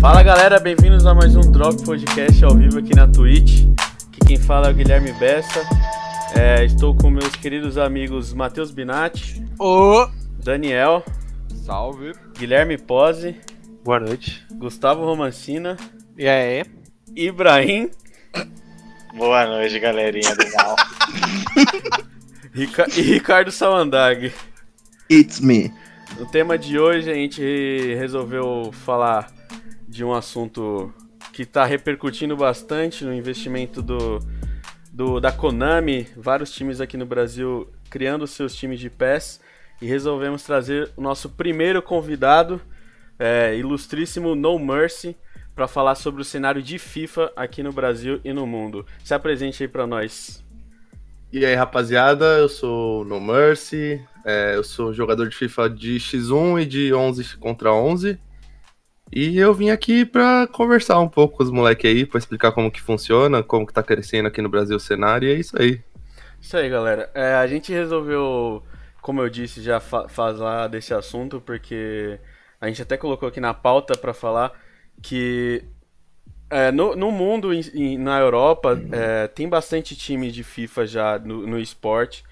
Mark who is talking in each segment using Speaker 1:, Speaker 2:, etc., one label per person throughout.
Speaker 1: Fala galera, bem-vindos a mais um Drop Podcast ao vivo aqui na Twitch. Aqui quem fala é o Guilherme Bessa. É, estou com meus queridos amigos Matheus Binatti,
Speaker 2: Ô,
Speaker 1: Daniel,
Speaker 3: Salve.
Speaker 1: Guilherme Pose,
Speaker 3: Boa noite.
Speaker 1: Gustavo Romancina,
Speaker 2: e aí?
Speaker 1: Ibrahim
Speaker 4: Boa noite, galerinha do mal.
Speaker 1: Rica- e Ricardo Sawandag.
Speaker 5: It's me.
Speaker 1: No tema de hoje a gente resolveu falar de um assunto que está repercutindo bastante no investimento do, do- da Konami, vários times aqui no Brasil criando seus times de PES e resolvemos trazer o nosso primeiro convidado, é, ilustríssimo No Mercy, para falar sobre o cenário de FIFA aqui no Brasil e no mundo. Se apresente aí para nós.
Speaker 6: E aí, rapaziada, eu sou No Mercy, é, eu sou jogador de FIFA de X1 e de 11 contra 11. E eu vim aqui pra conversar um pouco com os moleques aí, pra explicar como que funciona, como que tá crescendo aqui no Brasil o cenário, e é isso aí.
Speaker 1: Isso aí, galera. É, a gente resolveu, como eu disse, já fa falar desse assunto, porque a gente até colocou aqui na pauta pra falar que é, no, no mundo e e na Europa é, tem bastante time de FIFA já no, no esporte.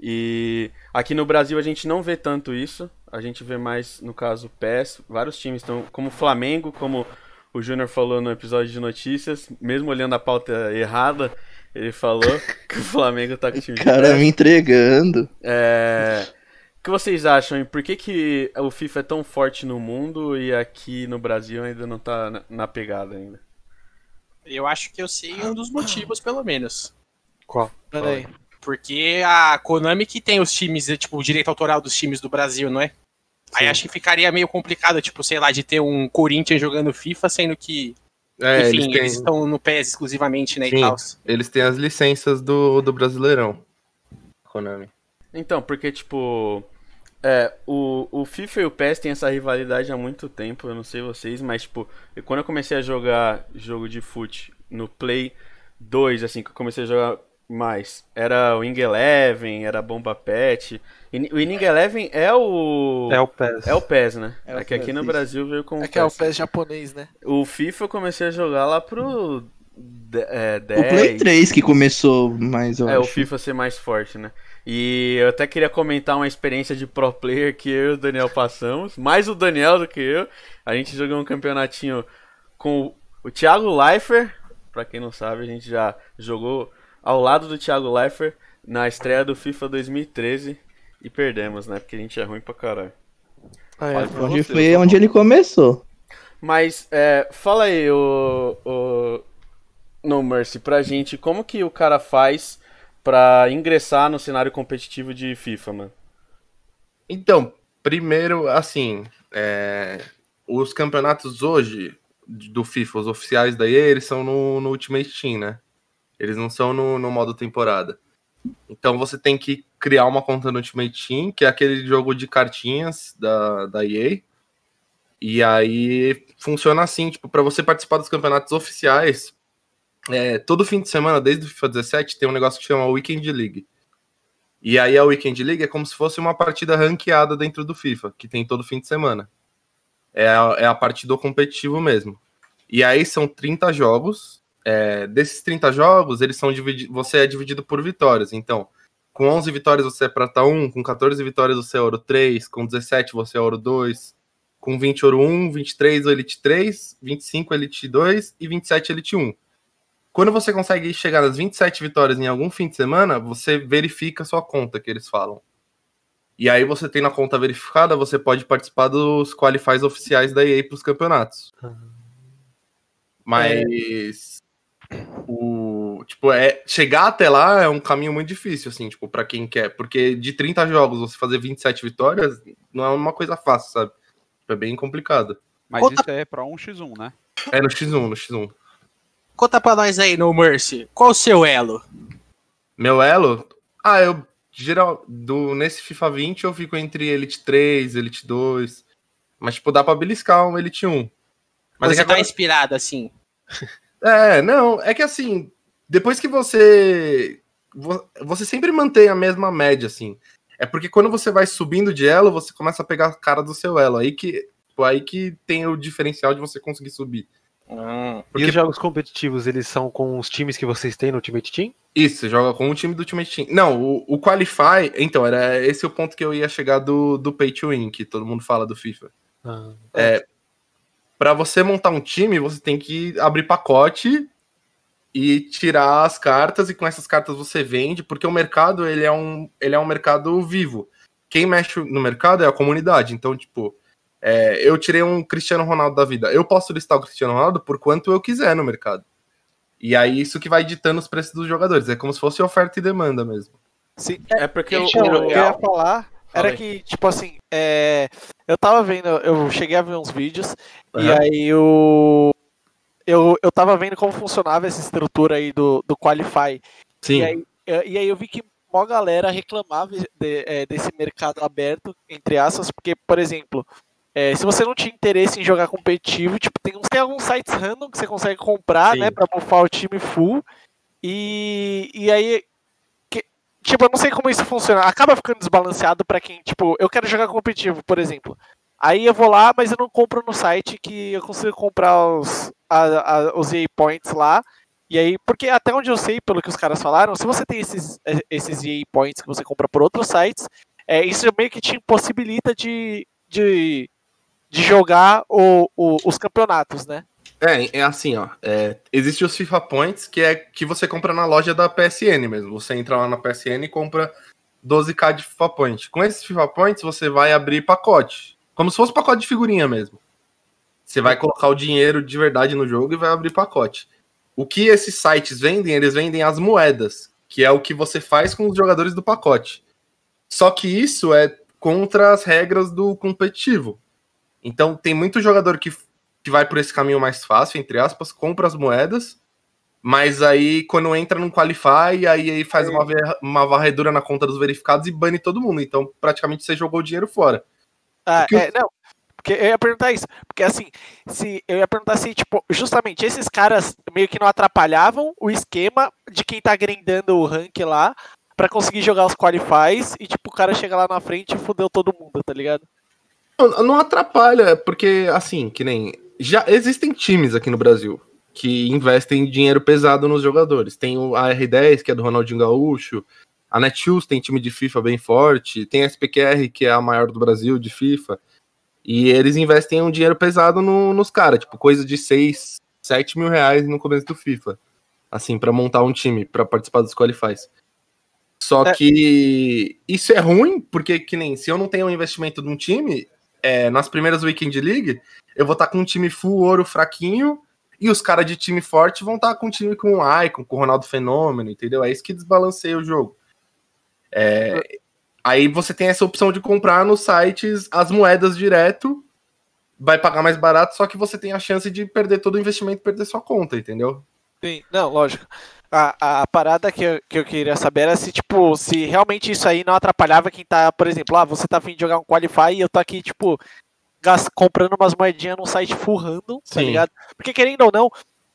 Speaker 1: E aqui no Brasil a gente não vê tanto isso. A gente vê mais, no caso, PES. Vários times estão, como o Flamengo, como o Júnior falou no episódio de notícias, mesmo olhando a pauta errada, ele falou que o Flamengo tá com o time de
Speaker 5: Cara
Speaker 1: PES.
Speaker 5: me entregando.
Speaker 1: É, O que vocês acham? E por que, que o FIFA é tão forte no mundo e aqui no Brasil ainda não tá na pegada ainda?
Speaker 2: Eu acho que eu sei um dos motivos, pelo menos.
Speaker 3: Qual?
Speaker 2: Peraí. Porque a Konami que tem os times, é, tipo, o direito autoral dos times do Brasil, não é? Aí acho que ficaria meio complicado, tipo, sei lá, de ter um Corinthians jogando FIFA, sendo que,
Speaker 6: É,
Speaker 2: enfim,
Speaker 6: eles,
Speaker 2: eles,
Speaker 6: têm,
Speaker 2: estão no PES exclusivamente, né,
Speaker 6: Sim.
Speaker 2: e tal.
Speaker 6: eles têm as licenças do, do Brasileirão. Konami.
Speaker 1: Então, porque, tipo, é, o, o FIFA e o PES têm essa rivalidade há muito tempo, eu não sei vocês, mas, tipo, quando eu comecei a jogar jogo de fute no Play 2, assim, que eu comecei a jogar mais, era o Wing Eleven, era Bomba Pet. E O Wing Eleven é o.
Speaker 3: É o PES.
Speaker 1: É o PES, né?
Speaker 5: É o
Speaker 1: É, que aqui no
Speaker 5: isso.
Speaker 1: Brasil veio com
Speaker 7: É que é o PES japonês, né?
Speaker 1: O FIFA eu comecei a jogar lá pro de- é,
Speaker 5: O Play
Speaker 1: 10.
Speaker 5: 3 que começou mais, eu
Speaker 1: É, o
Speaker 5: acho.
Speaker 1: FIFA ser mais forte, né? E eu até queria comentar uma experiência de pro player que eu e o Daniel passamos. Mais o Daniel do que eu. A gente jogou um campeonatinho com o Thiago Leifert. Pra quem não sabe, a gente já jogou ao lado do Thiago Leifert na estreia do FIFA 2013 e perdemos, né? Porque a gente é ruim pra caralho.
Speaker 7: Ah, é.
Speaker 5: Onde
Speaker 3: você,
Speaker 5: foi
Speaker 3: tô
Speaker 5: onde ele começou.
Speaker 1: Mas, é, fala aí, o, o No Mercy, pra gente, como que o cara faz pra ingressar no cenário competitivo de FIFA, mano?
Speaker 6: Então, primeiro, assim, é, os campeonatos hoje do FIFA, os oficiais da EA, eles são no, no Ultimate Team, né? Eles não são no, no modo temporada. Então você tem que criar uma conta no Ultimate Team, que é aquele jogo de cartinhas da, da EA. E aí funciona assim, tipo, para você participar dos campeonatos oficiais, é, todo fim de semana, desde o FIFA 17, tem um negócio que chama Weekend League. E aí a Weekend League é como se fosse uma partida ranqueada dentro do FIFA, que tem todo fim de semana. É a, é a parte do competitivo mesmo. E aí são 30 jogos. é, desses 30 jogos, eles são dividi você é dividido por vitórias. Então, com 11 vitórias você é prata 1, com 14 vitórias você é ouro 3, com 17 você é ouro 2, com 20 ouro 1, 23 elite 3, 25 elite 2 e 27 elite 1. Quando você consegue chegar nas 27 vitórias em algum fim de semana, você verifica a sua conta, que eles falam. E aí você tem na conta verificada, você pode participar dos qualifies oficiais da EA para os campeonatos. Mas o tipo é chegar até lá é um caminho muito difícil assim, tipo, para quem quer, porque de 30 jogos você fazer 27 vitórias não é uma coisa fácil, sabe? É bem complicado.
Speaker 3: Mas isso é pra 1x1, né?
Speaker 6: É no X1, no X1.
Speaker 2: Conta pra nós aí, No Mercy, qual o seu elo?
Speaker 6: Meu elo? Ah, eu geral do nesse FIFA 20 eu fico entre Elite 3, Elite 2. Mas tipo, dá pra beliscar um Elite 1. Mas é
Speaker 2: Você
Speaker 6: que agora-
Speaker 2: tá inspirado, assim.
Speaker 6: É, não, é que assim, depois que você vo- você sempre mantém a mesma média, assim. É porque quando você vai subindo de elo, você começa a pegar a cara do seu elo. Aí que, aí que tem o diferencial de você conseguir subir.
Speaker 2: Hum.
Speaker 8: E
Speaker 6: Porque
Speaker 8: os jogos competitivos, eles são com os times que vocês têm no Ultimate Team?
Speaker 6: Isso, você joga com o time do Ultimate Team. Não, o, o Qualify, então, era esse o ponto que eu ia chegar do, do Pay to Win, que todo mundo fala do FIFA.
Speaker 8: Ah,
Speaker 6: Pra você montar um time, você tem que abrir pacote e tirar as cartas, e com essas cartas você vende, porque o mercado, ele é um, ele é um mercado vivo. Quem mexe no mercado é a comunidade. Então, tipo, é, eu tirei um Cristiano Ronaldo da vida. Eu posso listar o Cristiano Ronaldo por quanto eu quiser no mercado. E aí, isso que vai ditando os preços dos jogadores. É como se fosse oferta e demanda mesmo.
Speaker 7: Sim.
Speaker 1: É porque o,
Speaker 7: Então, o que eu ia
Speaker 1: o,
Speaker 7: falar
Speaker 1: Fala
Speaker 7: era que, tipo assim, é, eu tava vendo, eu cheguei a ver uns vídeos, e
Speaker 6: Aham.
Speaker 7: aí eu, eu, eu tava vendo como funcionava essa estrutura aí do, do Qualify.
Speaker 6: Sim.
Speaker 7: E aí, eu- e aí eu vi que mó galera reclamava de- é, desse mercado aberto, entre aspas, porque, por exemplo, é, se você não tinha interesse em jogar competitivo, tipo, tem, tem alguns sites random que você consegue comprar,
Speaker 6: Sim.
Speaker 7: né, pra bufar o time full, e, e aí, que- tipo, eu não sei como isso funciona, acaba ficando desbalanceado pra quem, tipo, eu quero jogar competitivo, por exemplo, aí eu vou lá, mas eu não compro no site que eu consigo comprar os, a- a- os EA Points lá, e aí, porque até onde eu sei, pelo que os caras falaram, se você tem esses, eh, esses EA Points que você compra por outros sites, é, isso meio que te impossibilita de, de, de jogar o, o- os campeonatos, né?
Speaker 6: É, é assim, ó. É, existe os FIFA Points, que é que você compra na loja da PSN mesmo. Você entra lá na PSN e compra 12k de FIFA Point. Com esses FIFA Points, você vai abrir pacote. Como se fosse pacote de figurinha mesmo. Você vai colocar o dinheiro de verdade no jogo e vai abrir pacote. O que esses sites vendem, eles vendem as moedas, que é o que você faz com os jogadores do pacote. Só que isso é contra as regras do competitivo. Então tem muito jogador que que vai por esse caminho mais fácil, entre aspas, compra as moedas, mas aí quando entra no Qualify, aí, aí faz uma, uma varredura na conta dos verificados e bane todo mundo. Então praticamente você jogou o dinheiro fora.
Speaker 7: Ah,
Speaker 6: Porque
Speaker 7: é, não. Porque eu ia perguntar isso. Porque assim, se eu ia perguntar se, tipo, justamente esses caras meio que não atrapalhavam o esquema de quem tá grindando o rank lá pra conseguir jogar os qualifies e, tipo, o cara chega lá na frente e fudeu todo mundo, tá ligado?
Speaker 6: Não, não atrapalha, porque assim, que nem. Já existem times aqui no Brasil que investem dinheiro pesado nos jogadores. Tem o AR10, que é do Ronaldinho Gaúcho, a Netshoes tem time de FIFA bem forte, tem a SPQR, que é a maior do Brasil de FIFA. E eles investem um dinheiro pesado no- nos caras, tipo, coisa de 6, 7 mil reais no começo do FIFA. Assim, pra montar um time, pra participar dos qualifies. Só
Speaker 7: É.
Speaker 6: que isso é ruim, porque que nem se eu não tenho um investimento de um time, é, nas primeiras Weekend League, eu vou estar com um time full ouro fraquinho, e os caras de time forte vão estar com um time com o Icon, com o Ronaldo Fenômeno, entendeu? É isso que desbalanceia o jogo. É, aí você tem essa opção de comprar nos sites as moedas direto, vai pagar mais barato, só que você tem a chance de perder todo o investimento perder sua conta, entendeu?
Speaker 7: Sim, não, lógico. A, a parada que eu, que eu queria saber era se, tipo, se realmente isso aí não atrapalhava quem tá, por exemplo, ah, você tá afim de jogar um Qualify e eu tô aqui, tipo, gas- comprando umas moedinhas num site full random, tá
Speaker 6: Sim.
Speaker 7: ligado? Porque querendo ou não,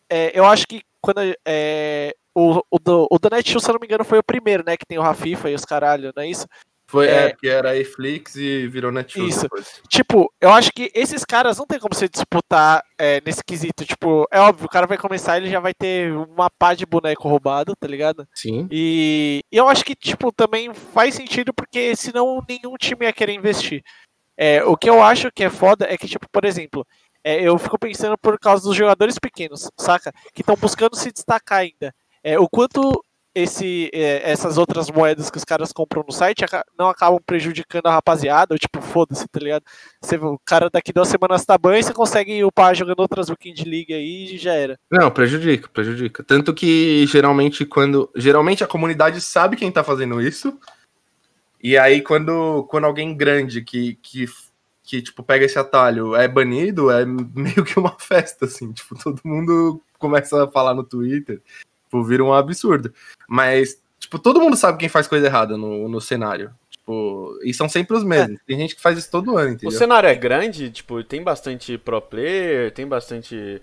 Speaker 7: é, eu acho que quando é, o, o, do, o do Netshoes, se eu não me engano, foi o primeiro, né, que tem o Rafifa e os caralho, não é isso?
Speaker 6: Foi,
Speaker 7: É.
Speaker 6: é, porque era a Eflix e virou Netshoes
Speaker 7: Isso.
Speaker 6: depois.
Speaker 7: Tipo, eu acho que esses caras não tem como você disputar é, nesse quesito. Tipo, é óbvio, o cara vai começar ele já vai ter uma pá de boneco roubado, tá ligado?
Speaker 6: Sim.
Speaker 7: E, e eu acho que, tipo, também faz sentido porque senão nenhum time ia querer investir. É, o que eu acho que é foda é que, tipo, por exemplo, é, eu fico pensando por causa dos jogadores pequenos, saca? Que estão buscando se destacar ainda. É, o quanto esse, é, essas outras moedas que os caras compram no site não acabam prejudicando a rapaziada, ou tipo, foda-se, tá ligado? Você, o cara daqui duas semanas tá banho e você consegue upar jogando outras Weekend League aí e já era.
Speaker 6: Não, prejudica, prejudica. Tanto que geralmente quando. Geralmente a comunidade sabe quem tá fazendo isso. E aí, quando, quando alguém grande que, que, que, tipo, pega esse atalho é banido, é meio que uma festa, assim. Tipo, todo mundo começa a falar no Twitter. Tipo, vira um absurdo. Mas, tipo, todo mundo sabe quem faz coisa errada no, no cenário. Tipo, e são sempre os mesmos. Tem gente que faz isso todo ano,
Speaker 1: O
Speaker 6: entendeu?
Speaker 1: cenário é grande, tipo, tem bastante pro player, tem bastante.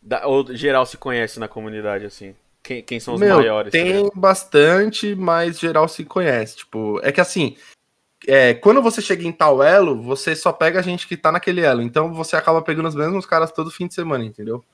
Speaker 1: da- Ou geral se conhece na comunidade, assim. quem, quem são os
Speaker 6: Meu,
Speaker 1: maiores? tá
Speaker 6: tem bastante, mas geral se conhece. Tipo, é que assim, é, quando você chega em tal elo, você só pega a gente que tá naquele elo. Então você acaba pegando os mesmos caras todo fim de semana, entendeu?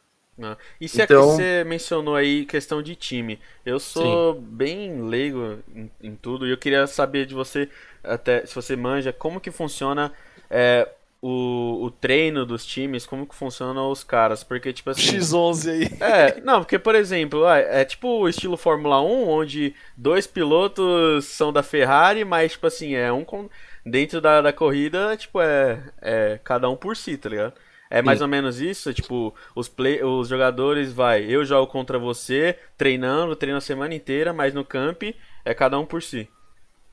Speaker 1: Ah, E se
Speaker 6: Então-
Speaker 1: é que você mencionou aí questão de time, eu sou bem leigo em, em tudo e eu queria saber de você, até se você manja, como que funciona é, o, o treino dos times, como que funcionam os caras, porque tipo assim...
Speaker 7: X11 aí.
Speaker 1: É, não, porque, por exemplo, ah, é tipo o estilo Fórmula 1, onde dois pilotos são da Ferrari, mas, tipo assim, é um com... dentro da, da corrida, tipo, é, é cada um por si, tá ligado? É mais
Speaker 6: Sim.
Speaker 1: ou menos isso, tipo, os, play, os jogadores, vai, eu jogo contra você, treinando, treino a semana inteira, mas no camp é cada um por si.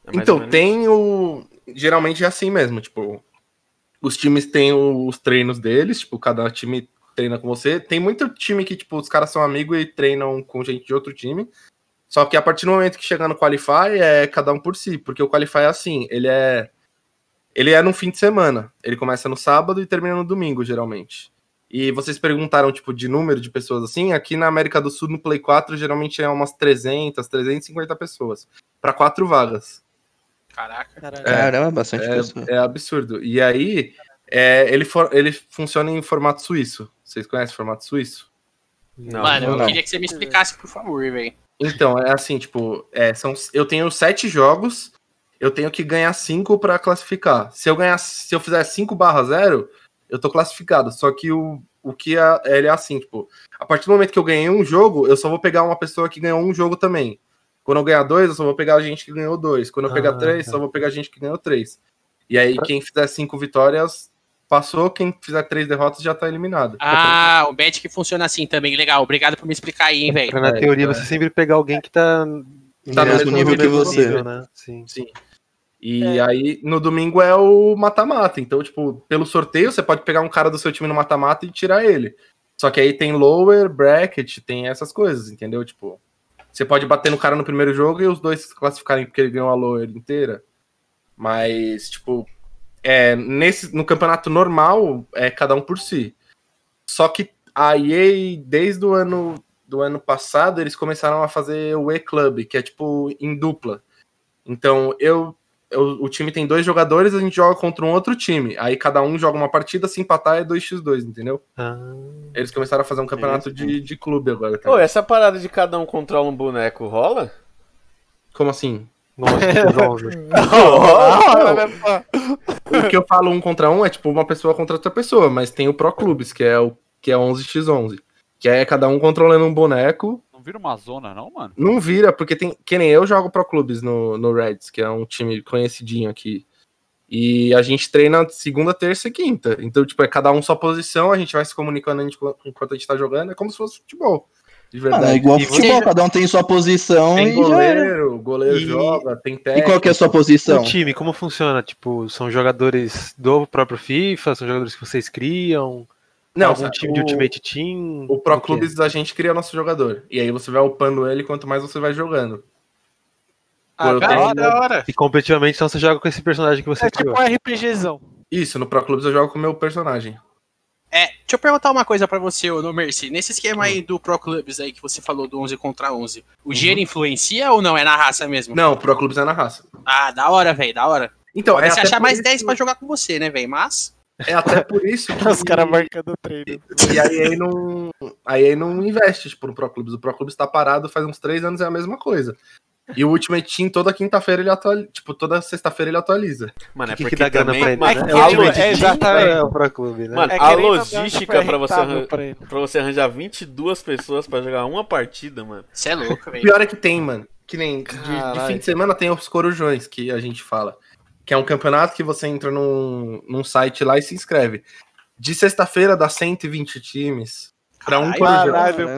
Speaker 1: É
Speaker 6: Então, tem o. Geralmente é assim mesmo, tipo. Os times têm os treinos deles, tipo, cada time treina com você. Tem muito time que, tipo, os caras são amigos e treinam com gente de outro time. Só que a partir do momento que chegar no Qualify, é cada um por si, porque o Qualify é assim, ele é. Ele é no fim de semana. Ele começa no sábado e termina no domingo, geralmente. E vocês perguntaram, tipo, de número de pessoas assim. Aqui na América do Sul, no Play 4, geralmente é umas 300, 350 pessoas. para quatro vagas.
Speaker 2: Caraca.
Speaker 7: Caralho.
Speaker 5: Caramba, bastante pessoa.
Speaker 6: É, é absurdo. E aí, é, ele, for- ele funciona em formato suíço. Vocês conhecem o formato suíço?
Speaker 1: Não,
Speaker 2: Mano, eu
Speaker 5: não.
Speaker 2: queria que você me explicasse, por favor, velho.
Speaker 6: Então, é assim, tipo, é, são, eu tenho sete jogos, eu tenho que ganhar cinco para classificar. Se eu ganhar, se eu fizer 5 barra 0, eu tô classificado. Só que o, o que é, ele é assim, tipo, a partir do momento que eu ganhei um jogo, eu só vou pegar uma pessoa que ganhou um jogo também. Quando eu ganhar dois, eu só vou pegar a gente que ganhou dois. Quando eu pegar
Speaker 8: Ah,
Speaker 6: três,
Speaker 8: tá.
Speaker 6: só vou pegar a gente que ganhou três. E aí, quem fizer cinco vitórias, passou. Quem fizer três derrotas já tá eliminado.
Speaker 2: Ah, o bet que funciona assim também. Legal, obrigado por me explicar aí, hein, velho.
Speaker 8: Na
Speaker 6: É,
Speaker 8: teoria
Speaker 6: é.
Speaker 8: você sempre pegar alguém que tá,
Speaker 6: Tá no
Speaker 8: é,
Speaker 6: mesmo nível que você.
Speaker 8: nível, né? Sim.
Speaker 6: Sim. E aí, no domingo é o mata-mata. Então, tipo, pelo sorteio, você pode pegar um cara do seu time no mata-mata e tirar ele. Só que aí tem lower, bracket, tem essas coisas, entendeu? Tipo, você pode bater no cara no primeiro jogo e os dois se classificarem porque ele ganhou a lower inteira. Mas, tipo, é, nesse, no campeonato normal, é cada um por si. Só que a EA, desde o ano, do ano passado, eles começaram a fazer o E-Club, que é tipo em dupla. Então, eu, eu- o time tem dois jogadores, a gente joga contra um outro time. Aí cada um joga uma partida, se empatar é 2x2, entendeu?
Speaker 8: Ah,
Speaker 6: Eles começaram a fazer um campeonato de, de clube agora. Tá?
Speaker 1: Pô, essa parada de cada um controla um boneco rola?
Speaker 6: Como assim? O que eu falo um contra um é tipo uma pessoa contra outra pessoa, mas tem o Pro Clubes, que é o que é 11x11. Que é cada um controlando um boneco.
Speaker 3: Não vira uma zona, não, mano?
Speaker 6: Não vira, porque tem. Que nem eu jogo Pro Clubes no, no Reds, que é um time conhecidinho aqui. E a gente treina segunda, terça e quinta. Então, tipo, é cada um sua posição, a gente vai se comunicando a gente- enquanto a gente tá jogando, é como se fosse futebol. De
Speaker 5: Mano,
Speaker 6: verdade.
Speaker 5: é igual
Speaker 8: E
Speaker 5: futebol,
Speaker 2: você-
Speaker 5: cada um tem sua posição
Speaker 6: Tem
Speaker 5: e
Speaker 6: goleiro, o goleiro
Speaker 8: E-
Speaker 6: joga, tem
Speaker 5: E
Speaker 6: técnico.
Speaker 5: qual que é a sua posição?
Speaker 8: O time, como funciona? Tipo, são jogadores do próprio FIFA? São jogadores que vocês criam?
Speaker 6: Não,
Speaker 8: Algum time de
Speaker 6: o-
Speaker 8: Ultimate Team?
Speaker 6: O Pro? Clubes a gente cria nosso jogador. E aí você vai upando ele quanto mais você vai jogando.
Speaker 7: Ah, da hora, da hora.
Speaker 8: E competitivamente, então você joga com esse personagem que você
Speaker 7: É tipo
Speaker 8: criou.
Speaker 7: um RPGzão.
Speaker 6: Isso, no Pro Clubes eu jogo com o meu personagem.
Speaker 2: É, deixa eu perguntar uma coisa pra você, ô, no Mercy. Nesse esquema aí do Pro Clubs aí que você falou do 11 contra 11, o dinheiro influencia ou não? É na raça mesmo?
Speaker 6: Não, o Pro Clubes é na raça.
Speaker 2: Ah, da hora, velho, da hora.
Speaker 6: Então,
Speaker 2: Pode
Speaker 6: é
Speaker 2: se achar mais
Speaker 6: isso,
Speaker 2: 10 pra jogar com você, né, velho? Mas.
Speaker 6: É até por isso que...
Speaker 7: Os caras marcando o treino.
Speaker 6: E aí aí não, aí aí não investe tipo, no Pro Clubes. O Pro Clubes tá parado faz uns três anos, é a mesma coisa. E o Ultimate Team, toda quinta-feira ele atualiza. Tipo, toda sexta-feira ele atualiza.
Speaker 1: Mano, é
Speaker 8: que, que
Speaker 1: porque
Speaker 8: dá grana
Speaker 1: também...
Speaker 8: pra ele,
Speaker 1: Mano,
Speaker 8: né?
Speaker 7: É
Speaker 1: a
Speaker 7: que, tipo,
Speaker 1: logística-
Speaker 7: é exatamente.
Speaker 8: É o Pro Clube, né?
Speaker 1: Mano,
Speaker 7: É,
Speaker 1: a logística pra você, arran-
Speaker 7: pra
Speaker 1: você arranjar 22 pessoas pra jogar uma partida, mano.
Speaker 2: Você é louco,
Speaker 6: O
Speaker 2: velho.
Speaker 6: pior é que tem, mano. Que nem de, de fim de semana tem os Corujões, que a gente fala. Que é um campeonato que você entra num, num site lá e se inscreve. De sexta-feira dá 120 times. Pra um
Speaker 7: pô.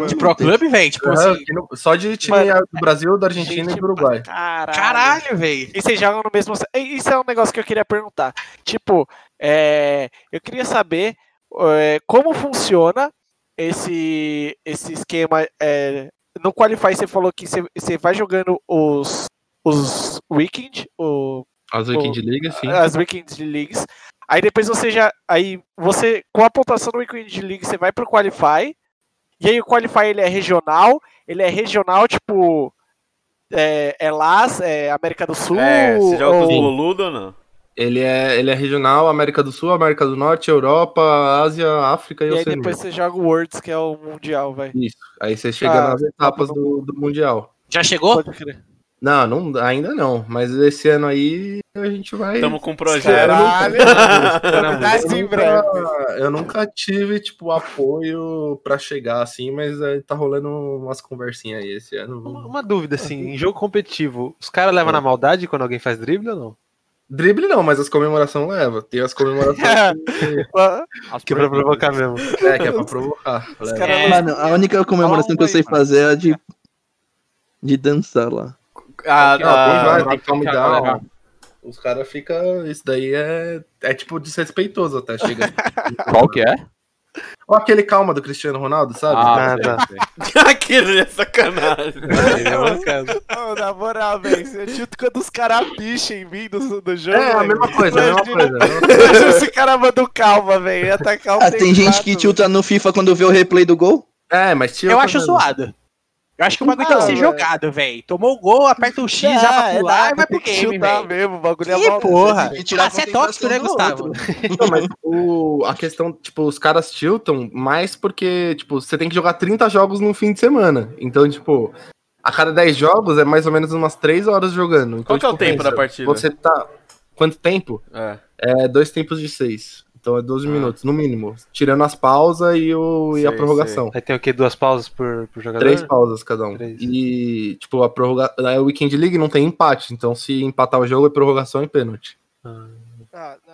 Speaker 2: De Pro Club, velho? Tipo assim.
Speaker 6: no- só de time
Speaker 7: Mano,
Speaker 6: do Brasil, da Argentina
Speaker 7: Gente
Speaker 6: e do Uruguai.
Speaker 7: Caralho.
Speaker 2: Caralho, velho.
Speaker 7: E vocês jogam no mesmo. Isso é um negócio que eu queria perguntar. Tipo, é, eu queria saber é, como funciona esse, esse esquema. é, no Qualify você falou que você, você vai jogando os, os Weekend, o,
Speaker 6: As Weekend League, sim.
Speaker 7: as Weekend Leagues. Aí depois você já. Aí você, com a pontuação do Weekend League, você vai pro Qualify. E aí o Qualify ele é regional, ele é regional, tipo. É, é LAS, é América do Sul.
Speaker 1: É, você joga com os
Speaker 7: ou-
Speaker 1: boludos ou não?
Speaker 6: Ele é, ele é regional, América do Sul, América do Norte, Europa, Ásia, África e,
Speaker 7: E aí
Speaker 6: Oceania.
Speaker 7: depois você joga o Worlds, que é o Mundial, vai.
Speaker 6: Isso. Aí você chega
Speaker 7: Ah,
Speaker 6: nas etapas do, do Mundial.
Speaker 2: Já chegou?
Speaker 7: Pode crer.
Speaker 6: Não, não, ainda não. Mas esse ano aí a gente vai.
Speaker 1: Tamo com um projeto.
Speaker 7: Caralho!
Speaker 6: Eu,
Speaker 7: breve.
Speaker 6: nunca, eu nunca tive, tipo, apoio pra chegar assim, mas é, tá rolando umas conversinhas aí esse ano.
Speaker 8: Uma, uma dúvida, assim, em jogo competitivo, os caras levam na maldade quando alguém faz drible ou não?
Speaker 6: Drible não, mas as comemorações leva. Tem as comemorações que,
Speaker 8: Que é pra provocar mesmo.
Speaker 6: é, que é pra provocar.
Speaker 5: Mano, a única comemoração que eu sei fazer é a de. De dançar lá.
Speaker 1: Ah,
Speaker 6: Aqui, ó,
Speaker 1: ah,
Speaker 6: vai, calm down. Os caras ficam. Isso daí é, é tipo desrespeitoso até chegar.
Speaker 3: Qual que é?
Speaker 6: Ou aquele calma do Cristiano Ronaldo, sabe?
Speaker 8: Ah, tá.
Speaker 1: Aquilo é sacanagem.
Speaker 8: É.
Speaker 7: Ô, na moral, velho, você chuta quando os caras picham em mim do, do jogo.
Speaker 6: É, a mesma coisa, a mesma coisa. a
Speaker 7: esse cara manda um calma, velho. ia Atacar o
Speaker 5: Ah, tem gente que tilta no FIFA quando vê o replay do gol?
Speaker 6: É, mas tio.
Speaker 2: Eu acho zoado. Eu acho que o bagulho tem que ser
Speaker 7: Ah,
Speaker 2: jogado, velho. Tomou o gol, aperta o X, já pra pular e vai pro game, velho.
Speaker 7: mesmo, o bagulho é
Speaker 2: Que
Speaker 7: mal-
Speaker 2: porra.
Speaker 5: Tem que tirar
Speaker 2: Ah,
Speaker 5: a
Speaker 2: você é tóxico, né, Gustavo?
Speaker 6: Não, mas o, a questão, tipo, os caras tiltam mais porque, tipo, você tem que jogar 30 jogos num fim de semana. Então, tipo, a cada 10 jogos é mais ou menos umas 3 horas jogando. Então,
Speaker 1: Qual que é o
Speaker 6: tipo,
Speaker 1: tempo
Speaker 6: pensa,
Speaker 1: da partida?
Speaker 6: Você tá. Quanto tempo?
Speaker 1: É.
Speaker 6: É dois tempos de 6. Então é 12
Speaker 1: Ah.
Speaker 6: minutos, no mínimo. Tirando as pausas e, o, e a
Speaker 1: Sei,
Speaker 6: prorrogação.
Speaker 8: Aí tem o quê? Duas pausas por, por jogador?
Speaker 6: Três pausas cada um.
Speaker 8: Três.
Speaker 6: E, tipo, a prorrogação. A Weekend League não tem empate. Então, se empatar o jogo, é prorrogação e pênalti.
Speaker 8: Ah,
Speaker 7: Ah, não.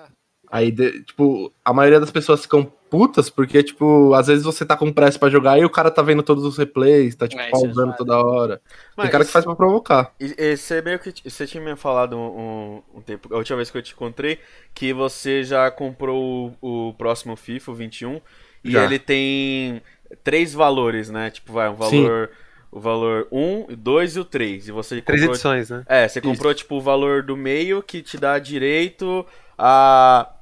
Speaker 6: Aí, de- tipo, a maioria das pessoas ficam putas porque, tipo, às vezes você tá com pressa pra jogar e o cara tá vendo todos os replays, tá, tipo,
Speaker 2: É, isso é
Speaker 6: pausando
Speaker 2: zoado.
Speaker 6: toda hora.
Speaker 1: Mas
Speaker 6: Tem cara que faz pra provocar.
Speaker 1: E, e você meio que você tinha me falado um, um- tempo, a última vez que eu te encontrei, que você já comprou o, o próximo FIFA, o 21, e
Speaker 6: Já.
Speaker 1: ele tem três valores, né? Tipo, vai, um valor, o valor 1, o 2 e o 3. E você
Speaker 8: Três
Speaker 1: comprou,
Speaker 8: edições, né?
Speaker 1: É, você comprou tipo o valor do meio que te dá direito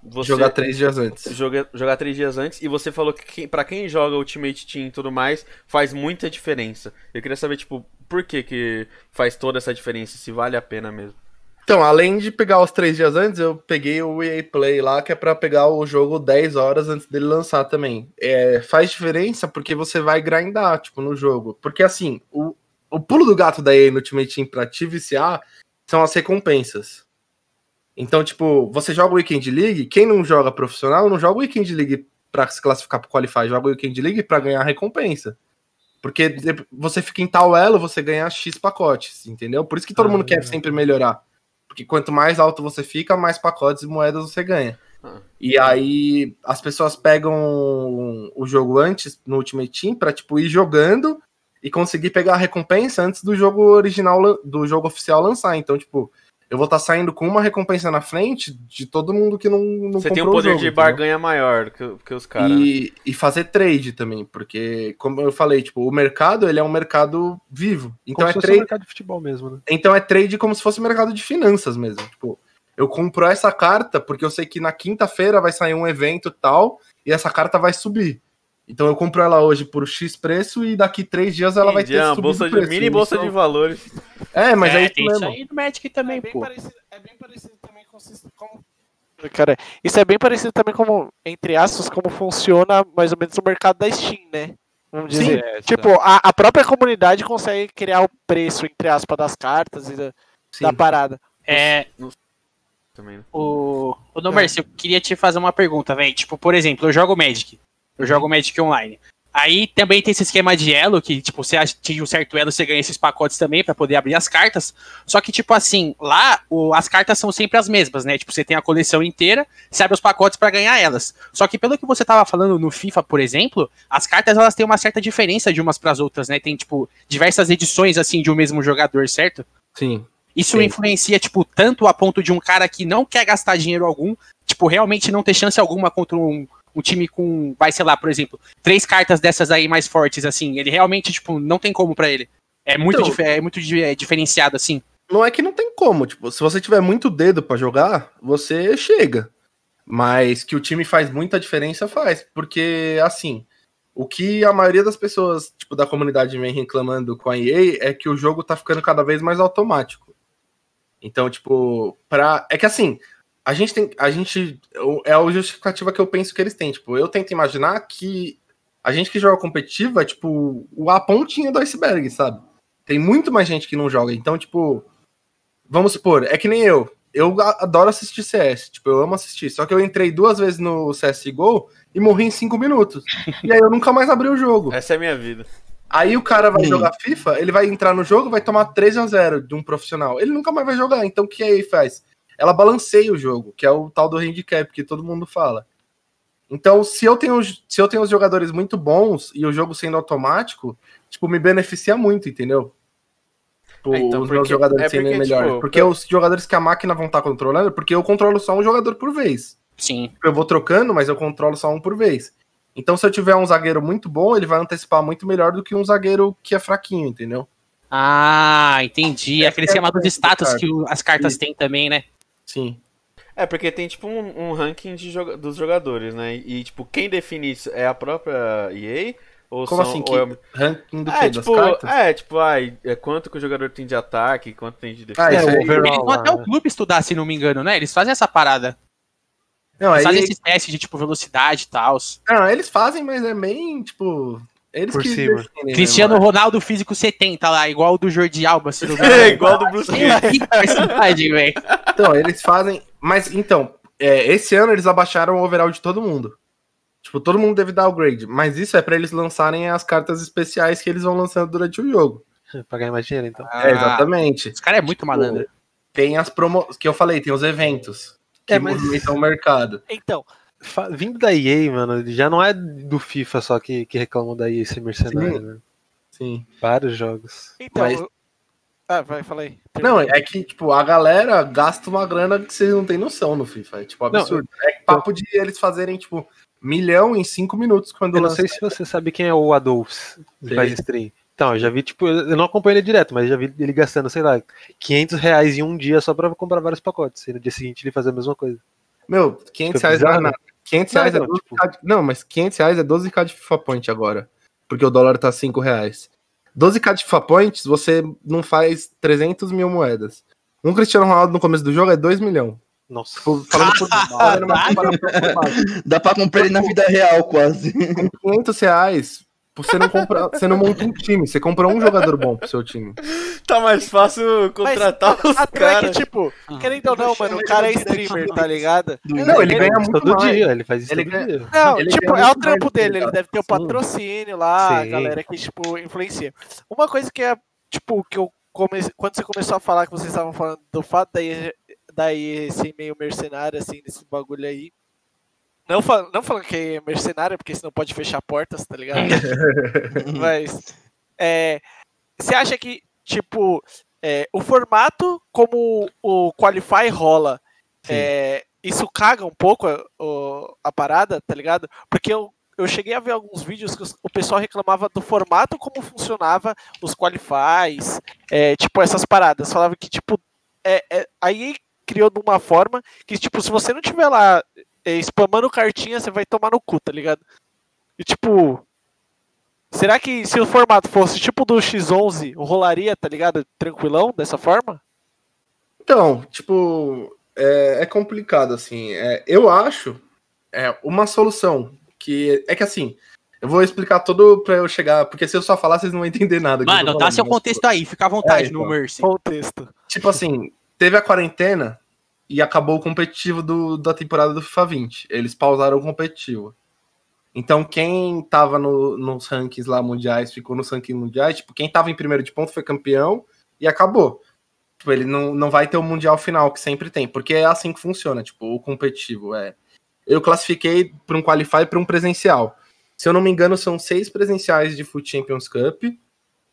Speaker 1: você
Speaker 6: Jogar três dias antes.
Speaker 1: joga- jogar três dias antes e você falou que para quem joga Ultimate Team e tudo mais faz muita diferença. Eu queria saber tipo por que que faz toda essa diferença, se vale a pena mesmo.
Speaker 6: Então, além de pegar os três dias antes, eu peguei o EA Play lá, que é pra pegar o jogo 10 horas antes dele lançar também. É, faz diferença porque você vai grindar, tipo, no jogo. Porque, assim, o, o pulo do gato da EA no Ultimate Team pra te viciar são as recompensas. Então, tipo, você joga o Weekend League, quem não joga profissional não joga o Weekend League pra se classificar pro Qualify, joga o Weekend League pra ganhar recompensa. Porque você fica em tal elo, você ganha X pacotes, entendeu? Por isso que todo
Speaker 8: Ah.
Speaker 6: mundo quer sempre melhorar. Porque quanto mais alto você fica, mais pacotes e moedas você ganha.
Speaker 1: Ah.
Speaker 6: E aí as pessoas pegam o jogo antes no Ultimate Team pra tipo ir jogando e conseguir pegar a recompensa antes do jogo original do jogo oficial lançar. Então, tipo, eu vou estar saindo com uma recompensa na frente de todo mundo que não, não
Speaker 1: Você tem um poder
Speaker 6: jogo,
Speaker 1: de
Speaker 6: entendeu?
Speaker 1: barganha maior que, que os caras.
Speaker 6: E, e fazer trade também, porque, como eu falei, tipo, o mercado ele é um mercado vivo. Então
Speaker 8: Como
Speaker 6: é,
Speaker 8: se fosse um
Speaker 6: trade,
Speaker 8: mercado de futebol mesmo, né?
Speaker 6: então é trade como se fosse mercado de finanças mesmo. Tipo, eu compro essa carta porque eu sei que na quinta-feira vai sair um evento tal e essa carta vai subir. Então eu compro ela hoje por X preço e daqui três dias ela vai
Speaker 1: Entendi,
Speaker 6: ter
Speaker 1: é uma
Speaker 6: subido
Speaker 1: bolsa de
Speaker 6: preço.
Speaker 1: mini bolsa
Speaker 6: Isso-
Speaker 1: de valores.
Speaker 6: É, mas é,
Speaker 2: é,
Speaker 6: isso
Speaker 2: tem isso
Speaker 6: mesmo.
Speaker 2: aí do Magic também,
Speaker 7: É bem
Speaker 2: pô.
Speaker 7: parecido, é bem parecido também com. Como... Cara, isso é bem parecido também como, entre aspas, como funciona mais ou menos o mercado da Steam, né? Vamos dizer.
Speaker 3: É,
Speaker 7: Tipo, a, a própria comunidade consegue criar o preço, entre aspas, das cartas e da,
Speaker 6: Sim.
Speaker 7: da parada.
Speaker 2: É,
Speaker 1: Também, né?
Speaker 2: o, o Nomercio, eu queria te fazer uma pergunta, velho. Tipo, por exemplo, eu jogo Magic. Eu jogo Magic online. Aí também tem esse esquema de elo, que, tipo, você atinge um certo elo, você ganha esses pacotes também pra poder abrir as cartas. Só que, tipo assim, lá o- as cartas são sempre as mesmas, né? Tipo, você tem a coleção inteira, você abre os pacotes pra ganhar elas. Só que pelo que você tava falando no FIFA, por exemplo, as cartas elas têm uma certa diferença de umas pras outras, né? Tem, tipo, diversas edições, assim, de um mesmo jogador, certo?
Speaker 6: Sim.
Speaker 2: Isso
Speaker 6: Sim.
Speaker 2: influencia, tipo, tanto a ponto de um cara que não quer gastar dinheiro algum, tipo, realmente não ter chance alguma contra um, um time com, vai, sei lá, por exemplo, três cartas dessas aí mais fortes, assim, ele realmente, tipo, não tem como pra ele. É muito,
Speaker 6: Então-
Speaker 2: é muito é diferenciado, assim.
Speaker 6: Não é que não tem como, tipo, se você tiver muito dedo pra jogar, você chega. Mas que o time faz muita diferença, faz. Porque, assim, O que a maioria das pessoas, tipo, da comunidade vem reclamando com a EA é que o jogo tá ficando cada vez mais automático. Então, tipo, pra. É que assim, a gente tem. A gente. É a justificativa que eu penso que eles têm. Tipo, eu tento imaginar que a gente que joga competitivo é, tipo, a pontinha do iceberg, sabe? Tem muito mais gente que não joga. Então, tipo, vamos supor, é que nem eu. Eu adoro assistir CS, tipo, eu amo assistir. Só que eu entrei duas vezes no CSGO e morri em cinco minutos. e aí eu nunca mais abri o jogo.
Speaker 1: Essa é a minha vida.
Speaker 6: Aí o cara vai
Speaker 5: Sim.
Speaker 6: jogar FIFA, ele vai entrar no jogo, vai tomar 3 a 0 de um profissional. Ele nunca mais vai jogar. Então o que a EA faz? Ela balanceia o jogo, que é o tal do handicap que todo mundo fala. Então, se eu tenho se eu tenho os jogadores muito bons e o jogo sendo automático, tipo, me beneficia muito, entendeu? Tipo,
Speaker 1: É, então,
Speaker 6: os meus
Speaker 1: porque-
Speaker 6: jogadores
Speaker 1: é porque,
Speaker 6: melhores.
Speaker 1: tipo,
Speaker 6: porque os jogadores que a máquina vão estar controlando, porque eu controlo só um jogador por vez.
Speaker 2: Sim.
Speaker 6: Eu vou trocando, mas eu controlo só um por vez. Então, se eu tiver um zagueiro muito bom, ele vai antecipar muito melhor do que um zagueiro que é fraquinho, entendeu?
Speaker 2: Ah, entendi.
Speaker 6: É,
Speaker 2: Aquele
Speaker 6: é
Speaker 2: esquema dos
Speaker 6: muito
Speaker 2: status que as cartas
Speaker 6: Isso.
Speaker 2: têm também, né?
Speaker 6: Sim.
Speaker 1: É, porque tem tipo um, um ranking de joga- dos jogadores, né? E tipo, quem define isso é a própria EA? Ou
Speaker 6: Como
Speaker 1: são,
Speaker 6: assim?
Speaker 1: ou
Speaker 6: Que
Speaker 1: é-
Speaker 6: ranking do
Speaker 1: é,
Speaker 6: quê?
Speaker 1: tipo,
Speaker 6: das cartas?
Speaker 1: é, tipo, ai, é quanto que o jogador tem de ataque, quanto tem de defesa.
Speaker 6: Ah,
Speaker 8: É,
Speaker 6: aí.
Speaker 8: overall.
Speaker 2: Eles vão até o
Speaker 8: né?
Speaker 2: clube estudar, se não me engano, né? Eles fazem essa parada.
Speaker 6: Não,
Speaker 2: Eles
Speaker 6: aí,
Speaker 2: fazem esses testes de, tipo, velocidade e tal.
Speaker 6: não, eles fazem, mas é bem, tipo... Eles
Speaker 8: Por
Speaker 6: que
Speaker 8: cima.
Speaker 6: definem, né,
Speaker 2: Cristiano
Speaker 6: mano?
Speaker 2: Ronaldo físico 70 lá, igual o do Jordi Alba, se não me
Speaker 1: É, igual do Bruce Lee.
Speaker 2: Que velho.
Speaker 6: Então, eles fazem... Mas, então, é, esse ano eles abaixaram o overall de todo mundo. Tipo, todo mundo deve dar upgrade. Mas isso é pra eles lançarem as cartas especiais que eles vão lançando durante o jogo.
Speaker 8: Pra ganhar mais dinheiro, então.
Speaker 6: é, exatamente.
Speaker 2: Esse cara é muito malandro.
Speaker 6: Tem as promos... Que eu falei, tem os eventos. Que
Speaker 8: É, mas-
Speaker 6: movimentam o mercado.
Speaker 7: Então,
Speaker 8: Vindo da EA, mano, já não é do FIFA só que, que reclamam da EA ser mercenário,
Speaker 6: Sim.
Speaker 8: né?
Speaker 6: Sim.
Speaker 8: Vários jogos.
Speaker 7: então.
Speaker 6: Mas-
Speaker 7: eu- Ah, vai, fala aí.
Speaker 6: Não, é que, tipo, a galera gasta uma grana que vocês não têm noção no FIFA. É, tipo, absurdo. é papo de eles fazerem, tipo, milhão em cinco minutos quando
Speaker 8: Eu não
Speaker 6: lança.
Speaker 8: sei se você sabe quem é o Adolfs, que faz stream. Então, eu já vi, tipo, eu não acompanho ele direto, mas já vi ele gastando, sei lá, 500 reais em um dia só pra comprar vários pacotes. E no dia seguinte ele fazer a mesma coisa.
Speaker 6: Meu, 500
Speaker 8: Fica
Speaker 6: reais não é nada. 500
Speaker 8: Não,
Speaker 6: reais é
Speaker 8: não,
Speaker 6: 12
Speaker 8: tipo-
Speaker 6: k de... Não, mas 500 reais é 12k de FIFA Point agora. Porque o dólar tá 5 reais. 12k de FIFA Points, você não faz 300 mil moedas. Um Cristiano Ronaldo no começo do jogo é 2 milhões.
Speaker 8: Nossa.
Speaker 6: Tipo, falando por.
Speaker 5: Dá pra comprar ele na vida real, quase.
Speaker 6: Com 500 reais, você não compra, você não monta um time, você compra um jogador bom pro seu time.
Speaker 1: Tá mais fácil contratar os
Speaker 7: Até
Speaker 1: caras.
Speaker 7: que, tipo, querendo ou não, mano, o cara é streamer, tá ligado?
Speaker 6: Não, ele ganha muito
Speaker 8: todo
Speaker 6: mais.
Speaker 8: dia, ele faz isso
Speaker 6: Ele
Speaker 8: todo
Speaker 6: ganha-
Speaker 8: dia.
Speaker 7: Não,
Speaker 6: Ele
Speaker 7: tipo, é o trampo dele,
Speaker 6: tá
Speaker 7: ele
Speaker 6: ligado?
Speaker 7: deve ter o
Speaker 8: Sim.
Speaker 7: patrocínio lá, a
Speaker 8: Sim.
Speaker 7: galera que, tipo, influencia. Uma coisa que é, tipo, que eu comecei, quando você começou a falar que vocês estavam falando do fato daí, daí ser meio mercenário, assim, desse bagulho aí. Não, fal não falando que é mercenário, porque senão pode fechar portas, tá ligado? Mas, é, você acha que, tipo, é, o formato como o Qualify rola, é, isso caga um pouco a, a parada, tá ligado? Porque eu, eu cheguei a ver alguns vídeos que o pessoal reclamava do formato como funcionava os Qualifies, é, tipo, essas paradas. Falava que, tipo, é, é, aí criou de uma forma que, tipo, se você não tiver lá é, spamando cartinha, você vai tomar no cu, tá ligado? E, tipo, será que se o formato fosse tipo do X11, rolaria, tá ligado? Tranquilão, dessa forma?
Speaker 6: Então, tipo, é, é complicado, assim. É, eu acho é, uma solução que. É que assim, eu vou explicar todo pra eu chegar. Porque se eu só falar, vocês não vão entender nada.
Speaker 2: Mano, dá seu
Speaker 6: mas,
Speaker 2: contexto aí, fica à vontade
Speaker 6: É,
Speaker 2: no
Speaker 6: então.
Speaker 2: Mercy.
Speaker 7: Contexto.
Speaker 6: Tipo assim, teve a quarentena e acabou o competitivo do, da temporada do FIFA 20. Eles pausaram o competitivo. Então, quem tava no- nos rankings lá mundiais, ficou nos rankings mundiais, tipo, quem tava em primeiro de ponto foi campeão e acabou. Tipo, ele não, não vai ter o mundial final, que sempre tem, porque é assim que funciona, tipo, o competitivo. É. Eu classifiquei para um qualify para um presencial. Se eu não me engano, são seis presenciais de Foot Champions Cup,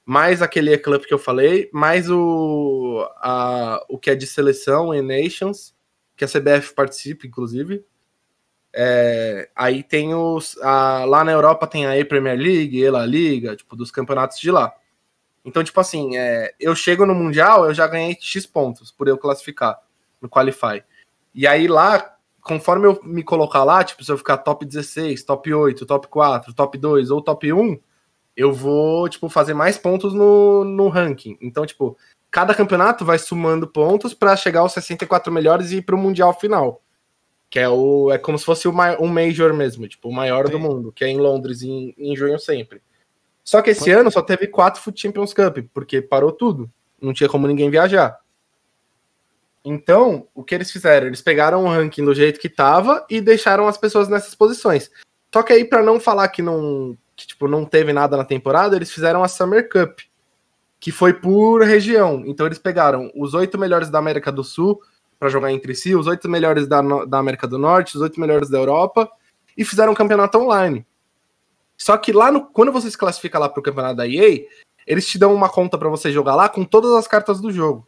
Speaker 6: mais aquele E-Club que eu falei, mais o, a, o que é de seleção e Nations, que a CBF participa, inclusive. É, aí tem os. a- lá na Europa tem a E-Premier League, e La Liga, tipo, dos campeonatos de lá. Então, tipo assim, é, eu chego no Mundial, eu já ganhei X pontos por eu classificar no Qualify. E aí lá conforme eu me colocar lá, tipo, se eu ficar top 16, top 8, top 4, top 2 ou top 1, eu vou, tipo, fazer mais pontos no, no ranking. Então, tipo, cada campeonato vai somando pontos para chegar aos 64 melhores e ir pro Mundial final. Que é o. É como se fosse o um Major mesmo, tipo, o maior do
Speaker 7: Sim.
Speaker 6: mundo, que é em Londres em, em junho sempre. Só que esse ano só teve quatro Foot Champions Cup, porque parou tudo. Não tinha como ninguém viajar. Então, o que eles fizeram? Eles pegaram o ranking do jeito que tava e deixaram as pessoas nessas posições. Só que aí, para não falar que não, que, tipo, não teve nada na temporada, eles fizeram a Summer Cup, que foi por região. Então, eles pegaram os oito melhores da América do Sul para jogar entre si, os oito melhores da, da América do Norte, os oito melhores da Europa e fizeram um campeonato online. Só que lá no, quando você se classifica lá pro campeonato da EA, eles te dão uma conta para você jogar lá com todas as cartas do jogo.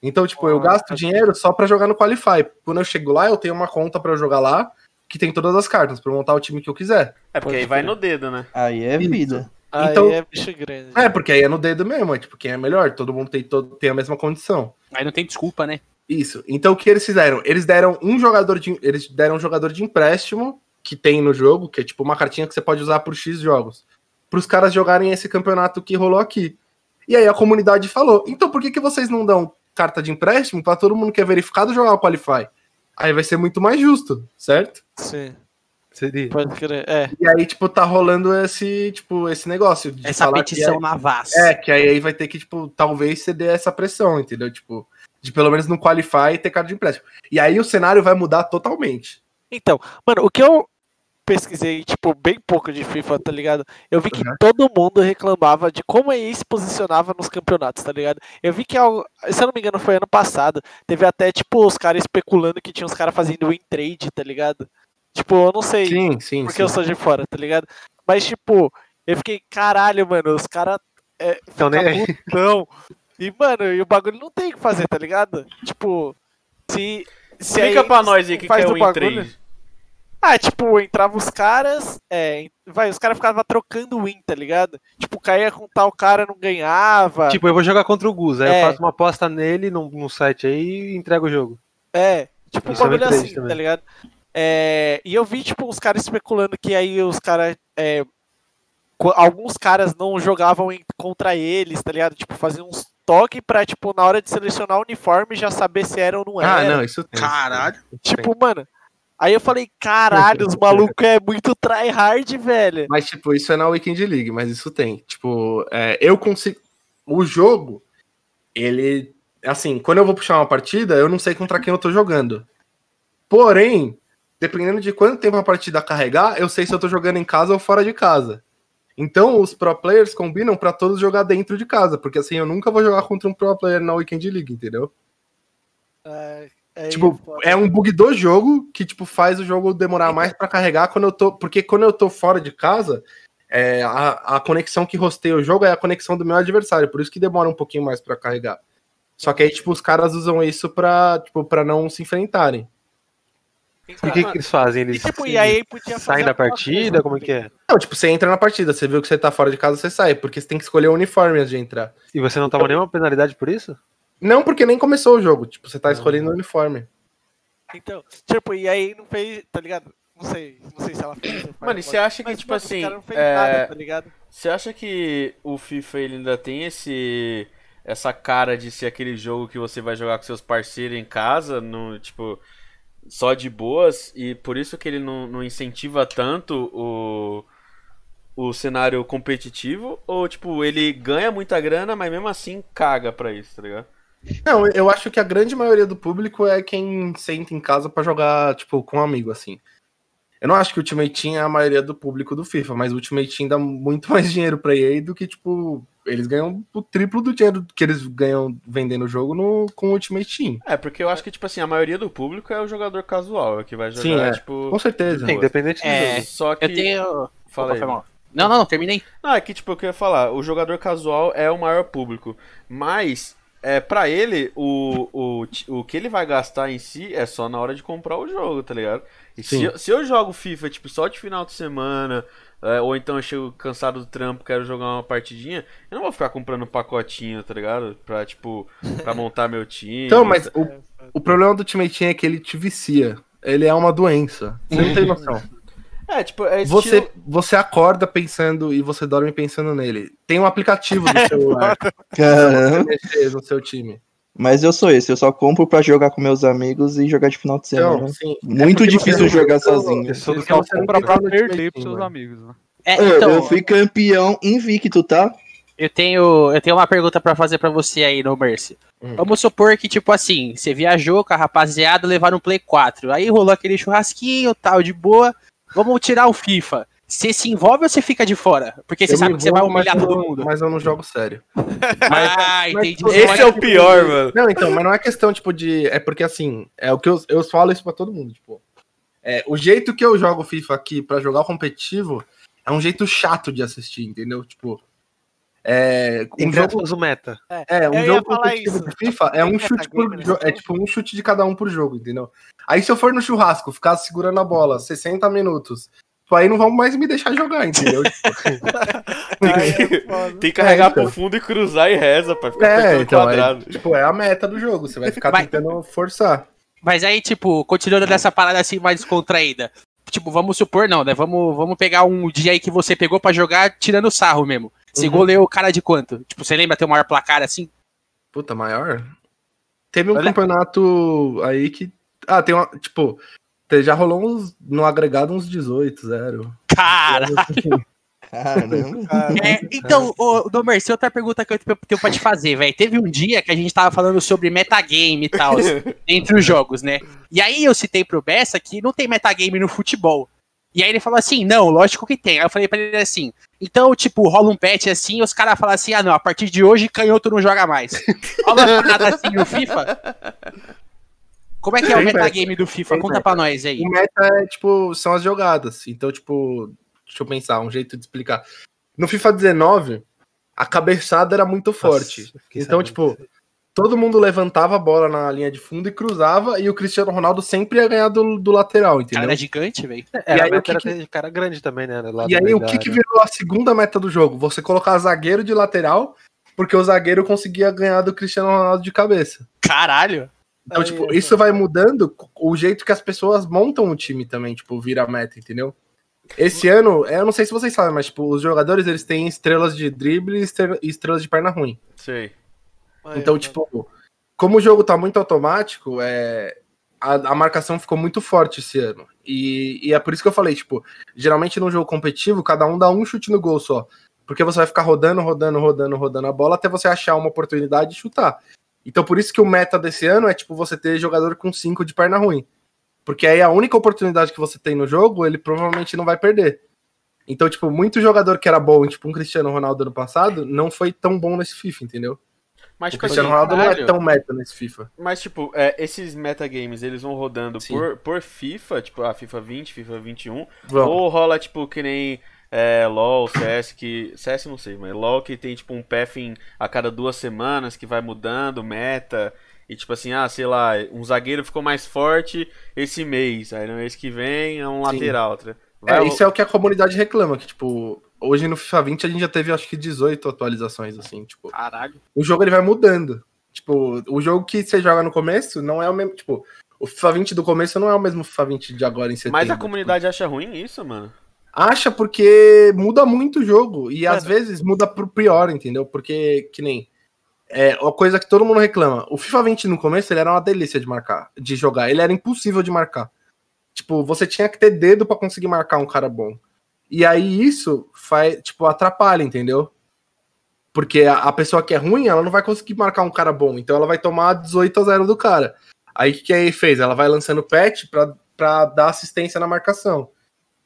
Speaker 6: Então, tipo, eu
Speaker 7: Ah,
Speaker 6: gasto
Speaker 7: tá.
Speaker 6: dinheiro só pra jogar no Qualify. Quando eu chego lá, eu tenho uma conta pra eu jogar lá que tem todas as cartas pra eu montar o time que eu quiser.
Speaker 1: É porque
Speaker 7: Pode
Speaker 1: aí vai
Speaker 7: crer.
Speaker 1: no dedo, né?
Speaker 5: Aí é vida.
Speaker 7: Aí
Speaker 6: Então-
Speaker 7: é bicho grande.
Speaker 6: É, porque aí é no dedo mesmo, é tipo, quem é melhor, todo mundo tem, todo, tem a mesma condição.
Speaker 2: Aí não tem desculpa, né?
Speaker 6: Isso. Então o que eles fizeram? Eles deram um jogador de eles deram um jogador de empréstimo que tem no jogo, que é tipo uma cartinha que você pode usar por X jogos, para os caras jogarem esse campeonato que rolou aqui. E aí a comunidade falou: "Então por que que vocês não dão carta de empréstimo para todo mundo que é verificado jogar o Qualify?" Aí vai ser muito mais justo, certo?
Speaker 7: Sim,
Speaker 8: Seria.
Speaker 7: pode crer. É.
Speaker 6: E aí tipo tá rolando esse, tipo, esse negócio de
Speaker 2: Essa petição
Speaker 6: é-
Speaker 2: na VAS.
Speaker 6: É, que aí, aí vai ter que, tipo, talvez ceder essa pressão, entendeu? Tipo, de pelo menos no Qualify ter carta de empréstimo. E aí o cenário vai mudar totalmente.
Speaker 7: Então, mano, o que eu pesquisei, tipo, bem pouco de FIFA, tá ligado? Eu vi que
Speaker 6: Uhum.
Speaker 7: todo mundo reclamava de como a EA se posicionava nos campeonatos, tá ligado? Eu vi que, algo- se eu não me engano, foi ano passado, teve até, tipo, os caras especulando que tinha os caras fazendo win trade, tá ligado? Tipo, eu não sei
Speaker 6: Sim, sim,
Speaker 7: porque
Speaker 6: sim.
Speaker 7: eu sou de fora, tá ligado? Mas, tipo, eu fiquei, caralho, mano, os caras é,
Speaker 8: Então, né?
Speaker 7: putão. E, mano, e o bagulho não tem o que fazer, tá ligado? Tipo, se. se
Speaker 1: Explica pra nós aí o que, que é o
Speaker 7: bagulho-
Speaker 1: in-trade.
Speaker 7: Ah, tipo, entrava os caras, é, vai, os caras ficavam trocando win, tá ligado? Tipo, caía com tal cara, não ganhava.
Speaker 8: Tipo, eu vou jogar contra o Gus, aí
Speaker 7: É.
Speaker 8: eu faço uma aposta nele num, num site aí e entrego o jogo.
Speaker 7: É, tipo, um
Speaker 8: Isso é
Speaker 7: bagulho assim,
Speaker 8: também.
Speaker 7: tá ligado? É, e eu vi, tipo, os caras especulando que aí os caras. é, alguns caras não jogavam em- contra eles, tá ligado? Tipo, faziam uns toques pra, tipo, na hora de selecionar o uniforme já saber se era ou não era.
Speaker 6: Ah, não, isso tem.
Speaker 3: Caralho.
Speaker 7: Tipo, mano. Aí eu falei, caralho, os malucos é muito tryhard, velho.
Speaker 6: Mas, tipo, isso é na Weekend League, mas isso tem. Tipo, é, eu consigo. O jogo, ele. Assim, quando eu vou puxar uma partida, eu não sei contra quem eu tô jogando. Porém, dependendo de quanto tempo a partida carregar, eu sei se eu tô jogando em casa ou fora de casa. Então, os pro players combinam pra todos jogar dentro de casa, porque assim eu nunca vou jogar contra um pro player na Weekend League, entendeu?
Speaker 7: É, aí
Speaker 6: Tipo, é um bug do jogo que, tipo, faz o jogo demorar mais pra carregar quando eu tô. Porque quando eu tô fora de casa, é, a, a conexão que rosteia o jogo é a conexão do meu adversário, por isso que demora um pouquinho mais pra carregar. Só que aí, tipo, os caras usam isso pra, tipo, pra não se enfrentarem.
Speaker 8: E o que, que eles fazem? Eles
Speaker 7: E, tipo, e aí podia fazer
Speaker 8: saem da partida?
Speaker 7: coisa,
Speaker 8: Como é que é?
Speaker 6: Não, tipo, você entra na partida, você viu que você tá fora de casa, você sai, porque você tem que escolher o uniforme antes de entrar.
Speaker 8: E você não toma nenhuma penalidade por isso?
Speaker 6: Não, porque nem começou o jogo, tipo, você tá escolhendo o uniforme.
Speaker 7: Então, tipo, e aí não fez, tá ligado? Não sei, não sei se ela fez.
Speaker 1: Mano, e você acha que,
Speaker 7: Mas,
Speaker 1: tipo assim,
Speaker 7: cara não fez
Speaker 1: é,
Speaker 7: nada, tá ligado?
Speaker 1: Você acha que o FIFA ele ainda tem esse essa cara de ser aquele jogo que você vai jogar com seus parceiros em casa, no tipo só de boas e por isso que ele não, não incentiva tanto o o cenário competitivo ou tipo ele ganha muita grana, mas mesmo assim caga pra isso, tá ligado?
Speaker 6: Não, eu acho que a grande maioria do público é quem senta em casa pra jogar, tipo, com um amigo, assim. Eu não acho que o Ultimate Team é a maioria do público do FIFA, mas o Ultimate Team dá muito mais dinheiro pra EA do que, tipo, eles ganham o triplo do dinheiro que eles ganham vendendo o jogo no, com o Ultimate Team.
Speaker 1: É, porque eu acho que tipo assim, a maioria do público é o jogador casual, é que vai jogar
Speaker 6: Sim, é.
Speaker 1: tipo
Speaker 6: Com certeza.
Speaker 1: boa.
Speaker 8: independente do
Speaker 2: É.
Speaker 8: jogo.
Speaker 1: Só que
Speaker 2: Eu tenho.
Speaker 1: fala
Speaker 2: Opa. Não, não, não, terminei.
Speaker 1: Não, é que tipo, eu queria falar, o jogador casual é o maior público, mas é para ele o, o, o que ele vai gastar em si é só na hora de comprar o jogo, tá ligado? E se
Speaker 6: Sim.
Speaker 1: eu, se eu jogo FIFA tipo só de final de semana, é, ou então eu chego cansado do trampo, quero jogar uma partidinha, eu não vou ficar comprando pacotinho, tá ligado? Pra tipo, pra montar meu time.
Speaker 6: Então, mas o, o problema do Ultimate Team é que ele te vicia. ele é uma doença. Você não tem noção.
Speaker 1: É, tipo, é
Speaker 6: Você,
Speaker 1: estilo-
Speaker 6: você acorda pensando e você dorme pensando nele. Tem um aplicativo no celular pra
Speaker 5: Caramba.
Speaker 6: mexer no seu time.
Speaker 5: Mas eu sou esse, eu só compro pra jogar com meus amigos e jogar de final de semana.
Speaker 6: Então, sim.
Speaker 5: Muito
Speaker 6: porque
Speaker 5: difícil
Speaker 6: você-
Speaker 5: jogar sozinho.
Speaker 8: Pessoa do
Speaker 6: Porque você não
Speaker 3: Compra
Speaker 6: tem
Speaker 3: pra perder pros seus
Speaker 6: mano.
Speaker 3: amigos, né?
Speaker 2: É,
Speaker 5: Eu-
Speaker 2: então,
Speaker 5: eu fui campeão invicto, tá?
Speaker 2: eu tenho, eu tenho uma pergunta pra fazer pra você aí no Mercy.
Speaker 6: Hum.
Speaker 2: Vamos supor que, tipo assim, você viajou com a rapaziada, levaram um Play 4. Aí rolou aquele churrasquinho, tal, de boa. Vamos tirar o FIFA. Você se envolve ou você fica de fora? Porque você
Speaker 6: Eu
Speaker 2: sabe que você vai humilhar
Speaker 6: mas
Speaker 2: todo mundo.
Speaker 6: Mas eu não jogo sério.
Speaker 2: ah,
Speaker 6: mas-
Speaker 2: entendi.
Speaker 6: mas-
Speaker 1: Esse é o pior, mano.
Speaker 6: Não, então, mas não é questão, tipo, de. É porque assim, é o que eu, eu falo isso pra todo mundo, tipo. É, o jeito que eu jogo FIFA aqui pra jogar o competitivo é um jeito chato de assistir, entendeu? Tipo. É, um
Speaker 8: Entre
Speaker 6: jogo,
Speaker 8: o meta.
Speaker 6: é, um
Speaker 7: Eu
Speaker 6: jogo competitivo
Speaker 7: isso.
Speaker 6: de FIFA é um chute por
Speaker 7: né?
Speaker 6: É tipo um chute de cada um por jogo, entendeu? Aí se eu for no churrasco, ficar segurando a bola 60 minutos, tipo, aí não vão mais me deixar jogar, entendeu?
Speaker 1: Tem que, tem que carregar
Speaker 6: É, então.
Speaker 1: pro fundo e cruzar e reza pra ficar
Speaker 6: É, então,
Speaker 1: quadrado.
Speaker 6: é, tipo, é a meta do jogo. Você vai ficar
Speaker 2: Vai.
Speaker 6: tentando forçar.
Speaker 2: Mas aí, tipo, continuando nessa parada assim mais descontraída. Tipo, vamos supor, não, né? Vamos, vamos pegar um dia aí que você pegou pra jogar tirando sarro mesmo. Você
Speaker 6: Uhum.
Speaker 2: goleou o cara de quanto? Tipo, você lembra ter o maior placar assim?
Speaker 6: Puta, maior? Teve um
Speaker 2: Olha.
Speaker 6: campeonato aí que. Ah, tem uma. Tipo, te- já rolou uns. No agregado uns 18, zero.
Speaker 2: Cara!
Speaker 5: Caramba.
Speaker 2: É, então, ô, Domer, outra pergunta que eu tenho tenho pra te fazer, velho. Teve um dia que a gente tava falando sobre metagame e tal, entre os jogos, né? E aí eu citei pro Bessa que não tem metagame no futebol. E aí ele falou assim, não, lógico que tem. Aí eu falei pra ele assim, então, tipo, rola um patch assim, e os caras falam assim, ah não, a partir de hoje canhoto não joga mais. Rola uma parada assim no FIFA? Como é que é o metagame do FIFA?
Speaker 6: Tem
Speaker 2: Conta pra nós aí.
Speaker 6: O meta é, tipo, são as jogadas. Então, tipo, deixa eu pensar, um jeito de explicar. No FIFA 19, a cabeçada era muito forte.
Speaker 8: Nossa, fiquei
Speaker 6: então, tipo. Todo mundo levantava a bola na linha de fundo e cruzava, e o Cristiano Ronaldo sempre ia ganhar do, do lateral, entendeu?
Speaker 2: cara era gigante, velho.
Speaker 8: É,
Speaker 6: e aí, o que
Speaker 8: cara grande também, né? Lá
Speaker 6: E aí, o que, que
Speaker 8: área.
Speaker 6: virou a segunda meta do jogo? Você colocar zagueiro de lateral, porque o zagueiro conseguia ganhar do Cristiano Ronaldo de cabeça.
Speaker 2: Caralho!
Speaker 6: Então,
Speaker 7: Aí,
Speaker 6: tipo,
Speaker 7: aí,
Speaker 6: isso vai mudando o jeito que as pessoas montam o time também, tipo, vira meta, entendeu? Esse ano, eu não sei se vocês sabem, mas, tipo, os jogadores, eles têm estrelas de drible e e estrelas de perna ruim.
Speaker 1: Sei.
Speaker 6: Então, tipo, como o jogo tá muito automático, é, a, a marcação ficou muito forte esse ano. E, e é por isso que eu falei, tipo, geralmente num jogo competitivo, cada um dá um chute no gol só. Porque você vai ficar rodando, rodando, rodando, rodando a bola até você achar uma oportunidade de chutar. Então, por isso que o meta desse ano é, tipo, você ter jogador com 5 de perna ruim. Porque aí a única oportunidade que você tem no jogo, ele provavelmente não vai perder. Então, tipo, muito jogador que era bom, tipo um Cristiano Ronaldo ano passado, não foi tão bom nesse FIFA, entendeu?
Speaker 1: Mas,
Speaker 6: O
Speaker 1: tipo
Speaker 6: Cristiano
Speaker 1: assim,
Speaker 6: Ronaldo não é
Speaker 2: caralho.
Speaker 6: tão meta nesse FIFA.
Speaker 1: mas, tipo, é, esses metagames, eles vão rodando
Speaker 6: Sim.
Speaker 1: por, por FIFA, tipo, a FIFA 20, FIFA 21,
Speaker 6: Vamos.
Speaker 1: ou rola, tipo, que nem é, LoL, CS, que... CS não sei, mas LoL que tem, tipo, um pathing a cada duas semanas, que vai mudando, meta... E tipo assim, ah, sei lá, um zagueiro ficou mais forte esse mês, aí no mês que vem é um
Speaker 6: Sim.
Speaker 1: lateral. tá?
Speaker 6: É,
Speaker 1: Vai-
Speaker 6: isso é o que a comunidade reclama, que, tipo, hoje no FIFA 20 a gente já teve, acho que, 18 atualizações, assim, tipo,
Speaker 2: Caralho.
Speaker 6: o jogo ele vai mudando. Tipo, o jogo que você joga no começo não é o mesmo, tipo, o FIFA 20 do começo não é o mesmo FIFA 20 de agora em setembro.
Speaker 1: Mas a comunidade acha ruim isso, mano?
Speaker 6: Acha porque muda muito o jogo, e às vezes muda pro pior, entendeu? Porque, que nem, é uma coisa que todo mundo reclama, o FIFA 20 no começo ele era uma delícia de marcar, de jogar, ele era impossível de marcar. Tipo, você tinha que ter dedo pra conseguir marcar um cara bom. E aí isso faz, tipo, atrapalha, entendeu? Porque a, a pessoa que é ruim, ela não vai conseguir marcar um cara bom, então ela vai tomar 18 a 0 do cara. Aí o que, aí fez? Ela vai lançando patch pra, pra dar assistência na marcação.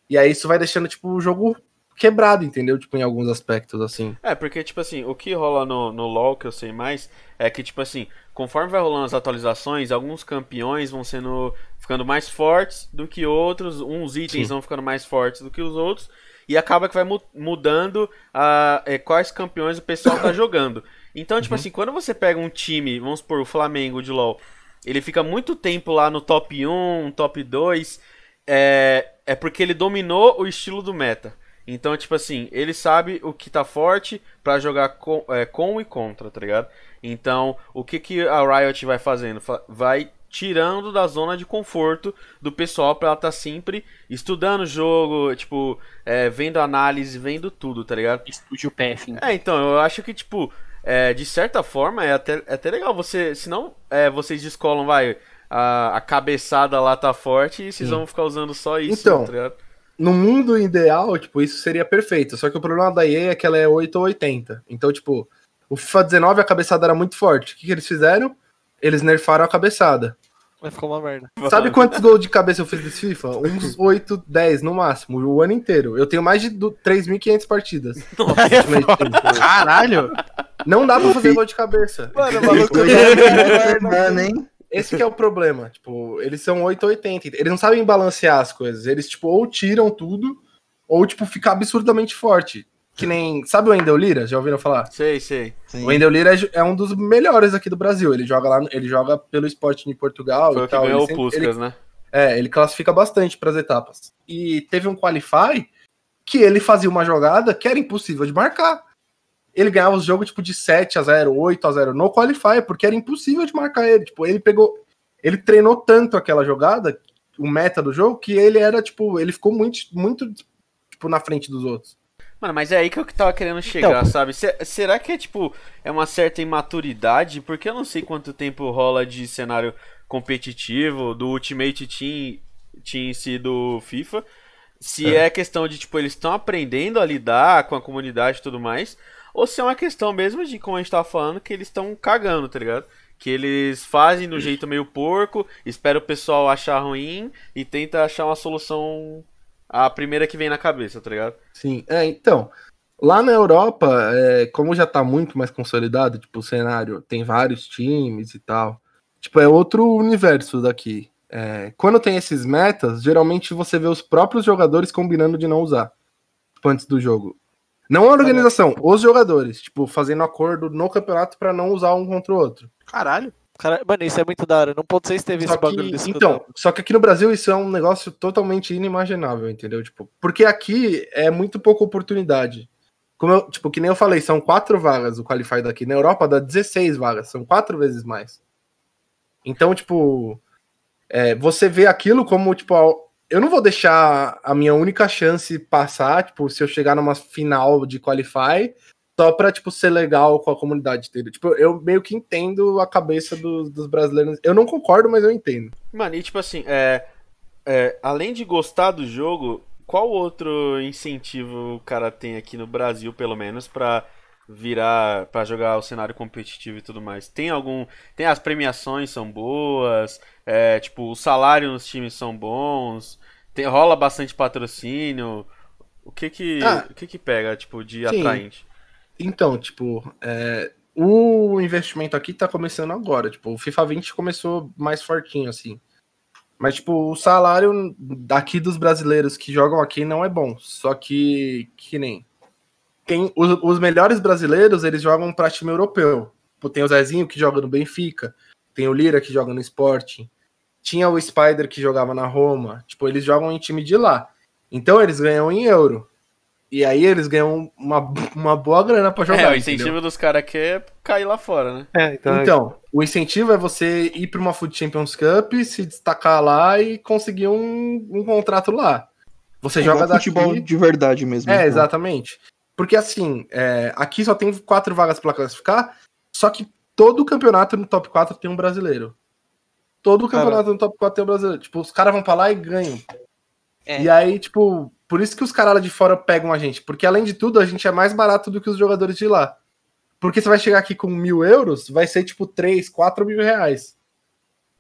Speaker 6: E aí isso vai deixando, tipo, o jogo quebrado, entendeu? Tipo, em alguns aspectos, assim.
Speaker 1: É, porque, tipo assim, o que rola no, no LoL, que eu sei mais, é que, tipo assim, conforme vai rolando as atualizações, alguns campeões vão sendo ficando mais fortes do que outros, uns itens
Speaker 6: Sim.
Speaker 1: vão ficando mais fortes do que os outros, e acaba que vai mu- mudando a, é, quais campeões o pessoal tá jogando. Então, tipo assim, quando você pega um time, vamos supor, o Flamengo de LoL, ele fica muito tempo lá no top 1, top 2, é, é porque ele dominou o estilo do meta. Então, tipo assim, ele sabe o que tá forte pra jogar com, é, com e contra, tá ligado? Então, o que, que a Riot vai fazendo? Fa- Vai tirando da zona de conforto do pessoal pra ela estar sempre estudando o jogo, tipo, é, vendo análise, vendo tudo, tá ligado?
Speaker 2: Estúdio PF.
Speaker 1: É, então, eu acho que, tipo, é, de certa forma é até, é até legal você. Senão é, vocês descolam, vai, a, a cabeçada lá tá forte e vocês
Speaker 6: Sim.
Speaker 1: vão ficar usando só isso,
Speaker 6: Então,
Speaker 1: tá ligado?
Speaker 6: No mundo ideal, tipo, isso seria perfeito. Só que o problema da EA é que ela é 8 ou 80. Então, tipo, o FIFA 19 a cabeçada era muito forte. O que, que eles fizeram? Eles nerfaram a cabeçada.
Speaker 7: Mas ficou uma merda.
Speaker 6: Sabe quantos gols de cabeça eu fiz desse FIFA? Uns 8, 10 no máximo, o ano inteiro. Eu tenho mais de du- 3.500 partidas.
Speaker 2: Caralho!
Speaker 6: Não dá pra fazer gol de cabeça.
Speaker 7: Mano, o maluco
Speaker 5: dá, nem.
Speaker 6: Esse que é o problema. Tipo, eles são 8 ou 80. Eles não sabem balancear as coisas. Eles, tipo, ou tiram tudo, ou, tipo, fica absurdamente forte. Que nem. Sabe o Wendel Lira? Já ouviram falar?
Speaker 1: Sei, sei.
Speaker 5: Sim.
Speaker 6: O Wendel Lira é é um dos melhores aqui do Brasil. Ele joga lá, ele joga pelo esporte de Portugal
Speaker 1: Foi
Speaker 6: e
Speaker 1: o que
Speaker 6: tal.
Speaker 1: ganhou
Speaker 6: Ele
Speaker 1: o
Speaker 6: sempre-
Speaker 1: Puskas,
Speaker 6: ele-
Speaker 1: né?
Speaker 6: É, ele classifica bastante para as etapas. E teve um qualify que ele fazia uma jogada que era impossível de marcar. Ele ganhava os jogos tipo de 7 a 0, 8 a 0 no qualify, porque era impossível de marcar ele. Tipo, ele pegou, ele treinou tanto aquela jogada, o meta do jogo, que ele era tipo, ele ficou muito muito tipo na frente dos outros.
Speaker 1: Mano, mas é aí que eu tava querendo chegar, sabe? Se- será que é tipo, é uma certa imaturidade? Porque eu não sei quanto tempo rola de cenário competitivo, do Ultimate Team, team em si do FIFA. Se é, questão de, tipo, eles estão aprendendo a lidar com a comunidade e tudo mais. Ou se é uma questão mesmo de, como a gente tava falando, que eles estão cagando, tá ligado? Que eles fazem do jeito meio porco, espera o pessoal achar ruim e tenta achar uma solução a primeira que vem na cabeça, tá ligado?
Speaker 6: Sim, é, então, lá na Europa, é, como já tá muito mais consolidado, tipo, o cenário tem vários times e tal, tipo, é outro universo daqui. É, quando tem esses metas, geralmente você vê os próprios jogadores combinando de não usar, tipo, antes do jogo. Não a organização, os jogadores, tipo, fazendo acordo no campeonato pra não usar um contra o outro.
Speaker 2: Caralho.
Speaker 7: Cara, mano, isso é muito da hora. No ponto 6 teve
Speaker 6: Só
Speaker 7: esse bagulho
Speaker 6: que,
Speaker 7: desse
Speaker 6: então, só que aqui no Brasil isso é um negócio totalmente inimaginável, entendeu? Tipo, porque aqui é muito pouca oportunidade. Como eu, tipo, que nem eu falei, são quatro vagas o Qualify daqui. Na Europa dá 16 vagas, são quatro vezes mais. Então, tipo, é, você vê aquilo como, tipo, eu não vou deixar a minha única chance passar, tipo, se eu chegar numa final de Qualify, só pra, tipo, ser legal com a comunidade inteira. Tipo, eu meio que entendo a cabeça dos, dos brasileiros. Eu não concordo, mas eu entendo.
Speaker 1: Mano, e tipo assim, é, é, além de gostar do jogo, qual outro incentivo o cara tem aqui no Brasil, pelo menos, pra virar, pra jogar o cenário competitivo e tudo mais? Tem algum, tem as premiações são boas, é, tipo, o salário nos times são bons, tem, rola bastante patrocínio. O que que,
Speaker 6: Ah.
Speaker 1: o que que pega, tipo, de
Speaker 6: Sim.
Speaker 1: atraente?
Speaker 6: Então, tipo, é, o investimento aqui tá começando agora. Tipo, o FIFA 20 começou mais fortinho, assim. Mas, tipo, o salário daqui dos brasileiros que jogam aqui não é bom. Só que, que nem. Quem, os, os melhores brasileiros, eles jogam pra time europeu. Tem o Zezinho que joga no Benfica. Tem o Lira que joga no Sporting. Tinha o Spider que jogava na Roma. Tipo, eles jogam em time de lá. Então eles ganham em euro. E aí eles ganham uma, uma boa grana pra jogar.
Speaker 1: é, o
Speaker 6: entendeu?
Speaker 1: incentivo dos caras aqui é cair lá fora, né?
Speaker 8: É, então,
Speaker 6: Então, o incentivo é você ir para uma Food Champions Cup, se destacar lá e conseguir um, um contrato lá. Você
Speaker 5: É
Speaker 6: joga
Speaker 5: igual
Speaker 6: daqui.
Speaker 5: futebol de verdade mesmo.
Speaker 6: É,
Speaker 5: então.
Speaker 6: exatamente. Porque assim, é, aqui só tem quatro vagas para classificar, só que todo campeonato no top 4 tem um brasileiro. Todo campeonato no top 4 tem um brasileiro. Tipo, os caras vão pra lá e ganham.
Speaker 2: É.
Speaker 6: E aí, tipo, por isso que os caras lá de fora pegam a gente. Porque além de tudo, a gente é mais barato do que os jogadores de lá. Porque você vai chegar aqui com mil euros, vai ser tipo 3, 4 mil reais.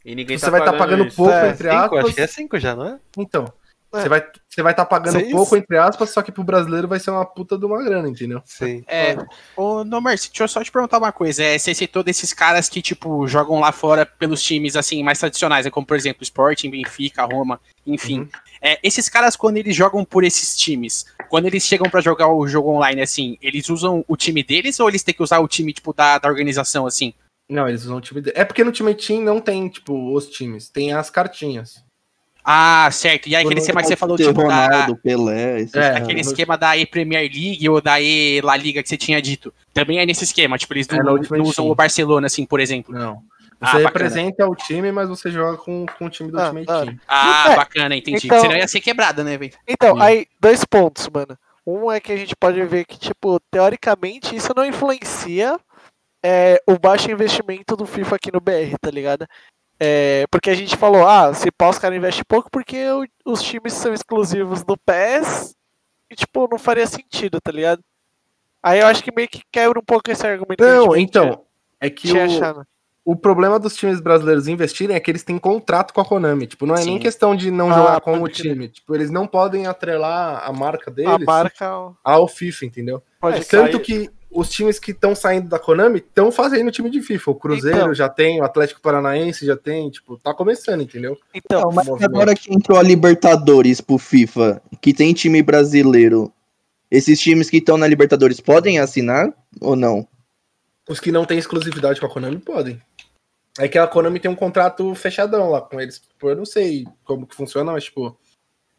Speaker 1: E ninguém
Speaker 6: Você
Speaker 1: tá
Speaker 6: vai estar
Speaker 1: pagando
Speaker 6: pagando
Speaker 1: isso.
Speaker 6: pouco,
Speaker 7: É,
Speaker 6: entre
Speaker 8: cinco,
Speaker 6: aspas.
Speaker 8: acho que é cinco já, não é?
Speaker 6: Então,
Speaker 7: É.
Speaker 6: você vai estar você vai tá pagando
Speaker 7: Seis?
Speaker 6: pouco, entre aspas, só que pro brasileiro vai ser uma puta de uma grana, entendeu?
Speaker 8: Sim.
Speaker 2: É, ô, Nomercy, deixa eu só te perguntar uma coisa. É, você citou desses caras que, tipo, jogam lá fora pelos times, assim, mais tradicionais, né, como, por exemplo, Sporting, Benfica, Roma, enfim.
Speaker 6: Uhum.
Speaker 2: É, esses caras, quando eles jogam por esses times, quando eles chegam pra jogar o jogo online, assim, eles usam o time deles ou eles têm que usar o time, tipo, da, da organização, assim?
Speaker 6: Não, eles usam o time. de- É porque no time Team não tem, tipo, os times, tem as cartinhas.
Speaker 2: Ah, certo. E aí aquele esquema que você falou, tipo, da,
Speaker 5: Ronaldo, Pelé, esses
Speaker 6: É,
Speaker 2: aquele esquema da E-Premier League ou da E-La Liga que você tinha dito. Também é nesse esquema, tipo, eles
Speaker 6: É,
Speaker 2: não,
Speaker 6: Ultimate
Speaker 2: não usam
Speaker 6: Team.
Speaker 2: o Barcelona, assim, por exemplo.
Speaker 6: Não.
Speaker 2: Ah,
Speaker 6: Você
Speaker 2: bacana.
Speaker 6: representa o time, mas você joga com, com o time do
Speaker 7: Ah,
Speaker 6: Ultimate
Speaker 7: da hora.
Speaker 6: Team.
Speaker 2: Ah,
Speaker 7: É,
Speaker 2: bacana, entendi.
Speaker 7: então-
Speaker 2: Senão ia ser quebrada, né, velho?
Speaker 7: Então,
Speaker 6: Sim.
Speaker 7: aí, dois pontos, mano. Um é que a gente pode ver que, tipo, teoricamente, isso não influencia é, o baixo investimento do FIFA aqui no BR, tá ligado? É, porque a gente falou, ah, se pá, os caras investem pouco porque o- os times são exclusivos do PES e, tipo, não faria sentido, tá ligado? Aí eu acho que meio que quebra um pouco esse argumento.
Speaker 6: Não, então, é que o. o problema dos times brasileiros investirem é que eles têm contrato com a Konami. Tipo, não é nem
Speaker 2: Sim.
Speaker 6: questão de não
Speaker 7: Ah,
Speaker 6: jogar com o time. Tipo, eles não podem atrelar a marca
Speaker 7: A
Speaker 6: deles
Speaker 7: marca
Speaker 6: ao FIFA, entendeu?
Speaker 7: pode
Speaker 1: É.
Speaker 6: Tanto que os times que estão saindo da Konami estão fazendo time de FIFA. O Cruzeiro
Speaker 7: Então.
Speaker 6: já tem, o Atlético Paranaense já tem, tipo, tá começando, entendeu?
Speaker 7: Então,
Speaker 5: Não, mas agora que entrou a Libertadores pro FIFA, que tem time brasileiro, esses times que estão na Libertadores podem assinar ou não?
Speaker 6: Os que não têm exclusividade com a Konami podem. É que a Konami tem um contrato fechadão lá com eles. Tipo, eu não sei como que funciona, mas, tipo.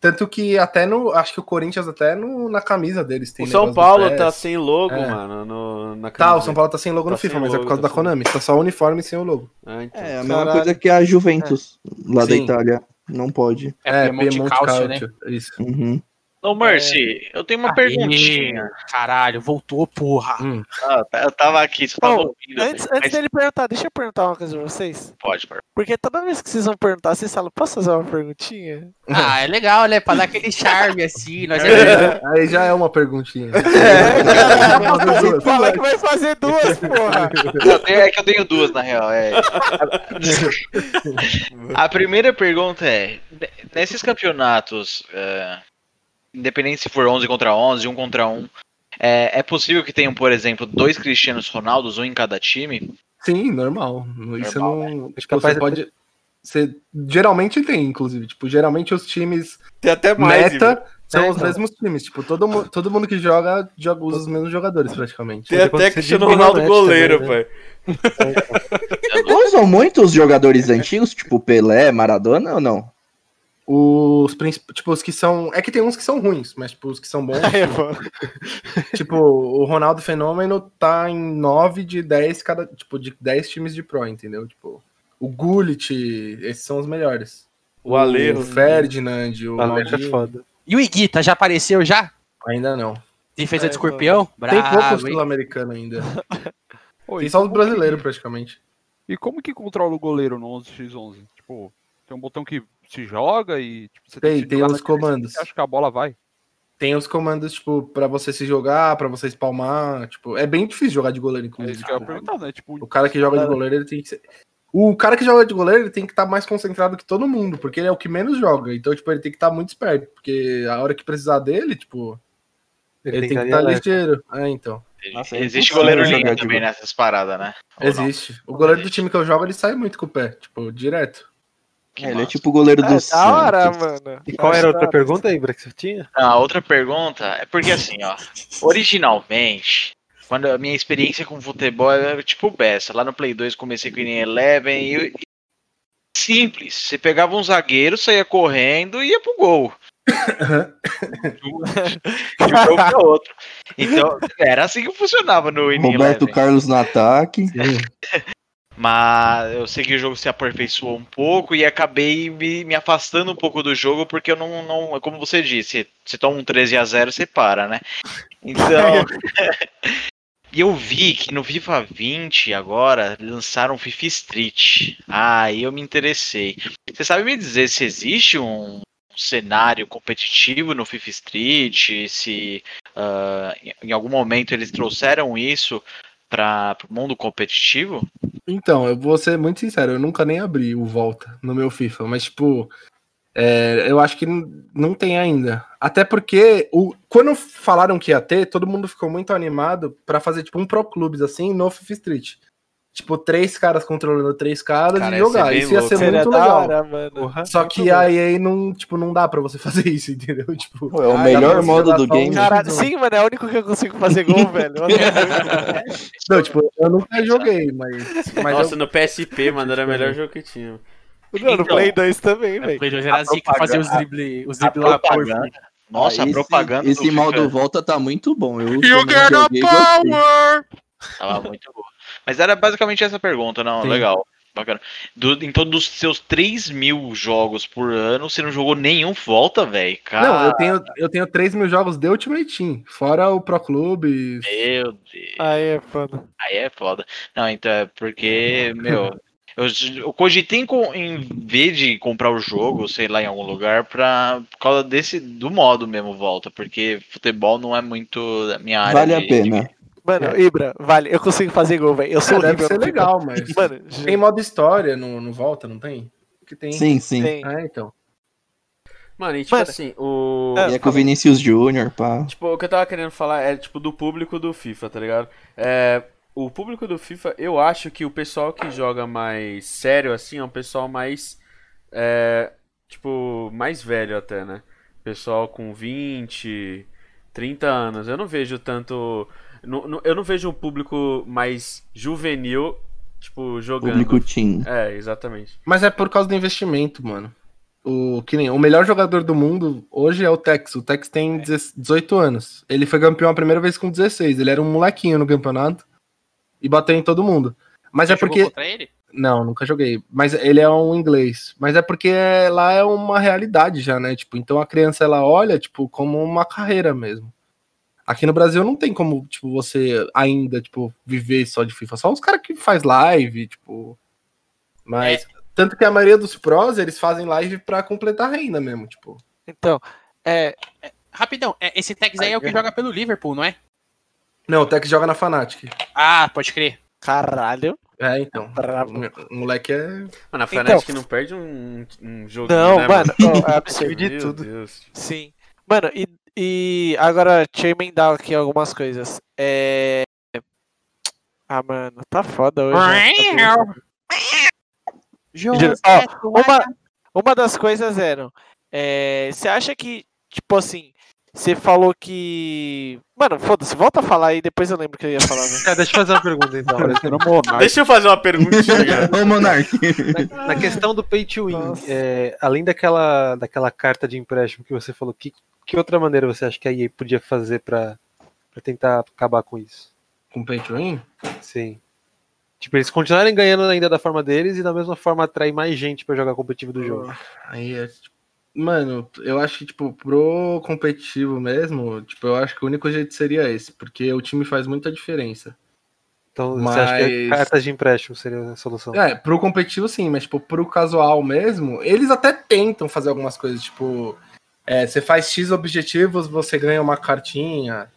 Speaker 6: Tanto que até no. Acho que o Corinthians até no, na camisa deles tem.
Speaker 1: O São Paulo tá sem logo,
Speaker 6: É.
Speaker 1: mano, no, na
Speaker 6: Tá, o. São Paulo tá sem logo
Speaker 1: Tá
Speaker 6: no FIFA,
Speaker 1: sem
Speaker 6: mas é por causa
Speaker 1: tá
Speaker 6: da
Speaker 1: sem
Speaker 6: Konami. Tá só o uniforme sem o logo.
Speaker 1: Ah, então.
Speaker 5: É, a mesma
Speaker 7: Caralho.
Speaker 5: coisa que a Juventus, lá da
Speaker 6: Sim.
Speaker 5: Itália. Não pode.
Speaker 2: É, Piemonte Calcio, né?
Speaker 6: Isso.
Speaker 5: Uhum.
Speaker 4: Ô, Mercy, eu tenho uma
Speaker 2: Aê,
Speaker 4: perguntinha.
Speaker 2: Caralho, voltou, porra.
Speaker 6: Hum.
Speaker 4: Ah, eu tava aqui, só tava ouvindo.
Speaker 7: antes,
Speaker 4: mas
Speaker 7: antes dele perguntar, deixa eu perguntar uma coisa pra vocês.
Speaker 4: Pode, pode.
Speaker 7: Porque toda vez que vocês vão perguntar, vocês falam, posso fazer uma perguntinha?
Speaker 2: Ah, é legal, né? Pra dar aquele charme assim. Nós é...
Speaker 6: Aí já é uma perguntinha.
Speaker 7: É, Fala que vai fazer duas, porra!
Speaker 4: Tem- é que eu tenho duas, na real. É. A primeira pergunta é: ne- nesses campeonatos, é, independente se for 11 contra 11, 1 contra 1, é, é possível que tenham, por exemplo, dois Cristianos Ronaldos, um em cada time?
Speaker 6: Sim, normal. Isso
Speaker 4: Normal,
Speaker 6: não. Tipo,
Speaker 8: Capaz
Speaker 6: você
Speaker 8: de-
Speaker 6: pode. Você, geralmente tem, inclusive. Tipo, geralmente os times
Speaker 1: Tem até mais.
Speaker 6: meta são
Speaker 8: É,
Speaker 6: os
Speaker 8: então.
Speaker 6: mesmos times. Tipo, todo, mu- todo mundo que joga, joga usa os mesmos jogadores, praticamente.
Speaker 1: Tem até Cristiano
Speaker 8: de
Speaker 1: Ronaldo
Speaker 8: Bilonete
Speaker 1: goleiro,
Speaker 8: também,
Speaker 1: pai.
Speaker 5: Não usam muitos jogadores antigos, tipo Pelé, Maradona ou não?
Speaker 6: Os princip- tipo, os que são. É que tem uns que são ruins, mas tipo, os que são bons.
Speaker 7: Aí, mano.
Speaker 6: tipo, o Ronaldo Fenômeno tá em 9 de 10 cada. Tipo, de 10 times de Pro, entendeu? Tipo, o Gullit, esses são os melhores.
Speaker 1: O Alejo.
Speaker 6: O Ferdinand, o
Speaker 8: Valeu, é
Speaker 6: Maldini,
Speaker 8: foda.
Speaker 2: E o Iguita, já apareceu já?
Speaker 6: Ainda não.
Speaker 2: Defesa
Speaker 7: É,
Speaker 2: de escorpião?
Speaker 6: tem
Speaker 2: Bravo,
Speaker 6: poucos
Speaker 2: hein?
Speaker 6: sul-americanos ainda.
Speaker 3: Oi,
Speaker 6: Tem só os
Speaker 3: como
Speaker 6: brasileiros,
Speaker 3: que-
Speaker 6: praticamente.
Speaker 3: E como que controla o goleiro no 11x11? Tipo, tem um botão que se joga e tipo, você
Speaker 6: Tem, tem
Speaker 3: jogar
Speaker 6: os comandos.
Speaker 3: Acha que a bola vai?
Speaker 6: Tem os comandos, tipo, pra você se jogar, pra você espalmar. Tipo, é bem difícil jogar de goleiro,
Speaker 3: É
Speaker 6: inclusive.
Speaker 3: isso que eu ia perguntar, né? Tipo,
Speaker 6: O cara que joga de goleiro, ele tem que ser. O cara que joga de goleiro, ele tem que estar mais concentrado que todo mundo, porque ele é o que menos joga. Então, tipo, ele tem que estar muito esperto, porque a hora que precisar dele, tipo, ele, tem que estar
Speaker 8: ali
Speaker 6: ligeiro. É, então.
Speaker 5: Nossa, é
Speaker 4: Existe goleiro linha
Speaker 5: de
Speaker 4: também nessas paradas, né? Ou não?
Speaker 6: Existe. O goleiro do time que eu jogo, ele sai muito com o pé, tipo, direto.
Speaker 4: Que
Speaker 5: É, ele é tipo o goleiro do
Speaker 7: É da hora, mano.
Speaker 8: E qual era a outra
Speaker 7: hora.
Speaker 8: pergunta aí, Bra, que você tinha?
Speaker 4: Ah, outra pergunta é porque assim, ó, originalmente, quando a minha experiência com futebol era tipo Bessa, lá no Play 2 comecei com o Eleven e, e simples, você pegava um zagueiro, saía correndo e ia pro gol. De um gol pra outro. Então, era assim que funcionava no
Speaker 5: Roberto
Speaker 4: Eleven.
Speaker 5: Carlos no ataque.
Speaker 4: Mas eu sei que o jogo se aperfeiçoou um pouco e acabei me, me afastando um pouco do jogo porque eu não, não. Como você disse, você toma um 13 a 0 você para, né? Então. E eu vi que no FIFA 20 agora lançaram FIFA Street. Ah, aí eu me interessei. Você sabe me dizer se existe um cenário competitivo no FIFA Street? Se em- em algum momento eles trouxeram isso para o mundo competitivo?
Speaker 6: Então, eu vou ser muito sincero, eu nunca nem abri o Volta no meu FIFA, mas, tipo, é, eu acho que não tem ainda. Até porque, o, quando falaram que ia ter, todo mundo ficou muito animado pra fazer, tipo, um Pro Clubes, assim, no FIFA Street. Tipo, três caras controlando três caras
Speaker 1: Cara,
Speaker 6: e jogar. Isso ia
Speaker 1: louco.
Speaker 6: ser
Speaker 7: Seria
Speaker 6: muito legal.
Speaker 7: hora.
Speaker 8: Porra.
Speaker 6: Só que a EA não, tipo, não dá pra você fazer isso, entendeu? Tipo,
Speaker 5: Pô, é o
Speaker 6: ah,
Speaker 5: melhor modo do
Speaker 6: um
Speaker 5: game.
Speaker 6: Jogo.
Speaker 7: sim, mano, é o único que eu consigo fazer gol, velho.
Speaker 6: Não, tipo, eu nunca joguei, mas. mas
Speaker 1: Nossa,
Speaker 6: eu,
Speaker 1: no PSP, mano, era o melhor jogo que tinha.
Speaker 7: Não, no
Speaker 4: Então,
Speaker 7: Play 2 também,
Speaker 2: O
Speaker 7: velho.
Speaker 2: Play 2 era assim que fazia os dribles os dribble lá por.
Speaker 4: Nossa,
Speaker 5: Ah,
Speaker 4: a
Speaker 5: esse-
Speaker 4: propaganda
Speaker 5: Esse
Speaker 4: do
Speaker 5: modo volta tá muito bom. Eu
Speaker 3: You get a power!
Speaker 4: tava muito boa. Mas era basicamente essa pergunta, não,
Speaker 6: Sim.
Speaker 4: legal. Bacana. Do, então, dos seus 3 mil jogos por ano, você não jogou nenhum volta, velho?
Speaker 6: Não, eu tenho, eu tenho 3 mil jogos de Ultimate Team, fora o Pro Clube.
Speaker 4: Meu Deus.
Speaker 7: Aí é foda.
Speaker 4: Aí é foda. Não, então é porque, meu. Eu, eu cogitei em, em vez de comprar o jogo, sei lá, em algum lugar, pra, por causa desse, do modo mesmo, volta, porque futebol não é muito da minha área.
Speaker 5: Vale a
Speaker 4: de-
Speaker 7: Mano, Ibra, vale, eu consigo fazer gol, velho. Eu sou
Speaker 6: É, deve ser legal, mas.
Speaker 7: Mano,
Speaker 6: Tem modo história no, no Volta, não tem? Que tem.
Speaker 5: Sim, sim.
Speaker 7: tem.
Speaker 6: Ah, então.
Speaker 1: Mano, e tipo
Speaker 7: Mano,
Speaker 1: assim, o.
Speaker 7: é,
Speaker 5: E é com o Vinicius Júnior, pá.
Speaker 1: Tipo, o que eu tava querendo falar é, tipo, do público do FIFA, tá ligado? É, o público do FIFA, eu acho que o pessoal que joga mais sério, assim, é um pessoal mais, é, tipo, mais velho até, né? Pessoal com 20, 30 anos. Eu não vejo tanto... eu não vejo um público mais juvenil, tipo, jogando.
Speaker 5: Público Team.
Speaker 1: É, exatamente.
Speaker 6: Mas é por causa do investimento, mano. O, que nem, o melhor jogador do mundo hoje é o Tex. O Tex tem 18 anos. Ele foi campeão a primeira vez com 16. Ele era um molequinho no campeonato e bateu em todo mundo. Mas é
Speaker 2: Você jogou
Speaker 6: porque.
Speaker 2: contra ele?
Speaker 6: Não, nunca joguei. Mas ele é um inglês. Mas é porque lá é uma realidade já, né? Tipo, então a criança ela olha, tipo, como uma carreira mesmo. Aqui no Brasil não tem como, tipo, você ainda, tipo, viver só de FIFA. Só os caras que faz live, tipo. Mas. Tanto que a maioria dos pros, eles fazem live pra completar a renda mesmo, tipo.
Speaker 7: Então, é.
Speaker 2: Rapidão, é, esse Tex aí é o que joga pelo Liverpool, não é?
Speaker 6: Não, o Tex joga na Fnatic.
Speaker 2: Ah, pode crer.
Speaker 7: Caralho.
Speaker 6: É, então. O moleque é.
Speaker 1: Mano, a
Speaker 7: Então-
Speaker 1: Fnatic não perde um, um joguinho,
Speaker 7: Não,
Speaker 1: né,
Speaker 7: mano, ó, é absurdo.
Speaker 8: de tudo.
Speaker 1: Deus.
Speaker 7: Sim. Mano, e, e agora, deixa eu emendar aqui algumas coisas. É. Ah, mano, tá foda hoje. né? Juro, ó, uma, uma das coisas eram. é, Você acha que, tipo assim, você falou que. Mano, foda-se, volta a falar aí, depois eu lembro que eu ia falar. Né?
Speaker 8: Cara, deixa eu fazer uma pergunta então.
Speaker 3: Um monarca.
Speaker 1: Deixa eu fazer uma perguntinha.
Speaker 5: Ô, Monark.
Speaker 8: Na, na questão do pay to win, é, além daquela, daquela carta de empréstimo que você falou, que, que outra maneira você acha que a EA podia fazer pra, pra tentar acabar com isso?
Speaker 6: Com pay to win?
Speaker 8: Sim. Tipo, eles continuarem ganhando ainda da forma deles e da mesma forma atrair mais gente pra jogar competitivo do jogo.
Speaker 6: Aí é, tipo, mano, eu acho que, tipo, pro competitivo mesmo, tipo, eu acho que o único jeito seria esse, porque o time faz muita diferença.
Speaker 8: Então, você acha que
Speaker 6: Mas-
Speaker 8: cartas de empréstimo seria a solução?
Speaker 6: É, pro competitivo sim, mas, tipo, pro casual mesmo, eles até tentam fazer algumas coisas, tipo, é, você faz X objetivos, você ganha uma cartinha.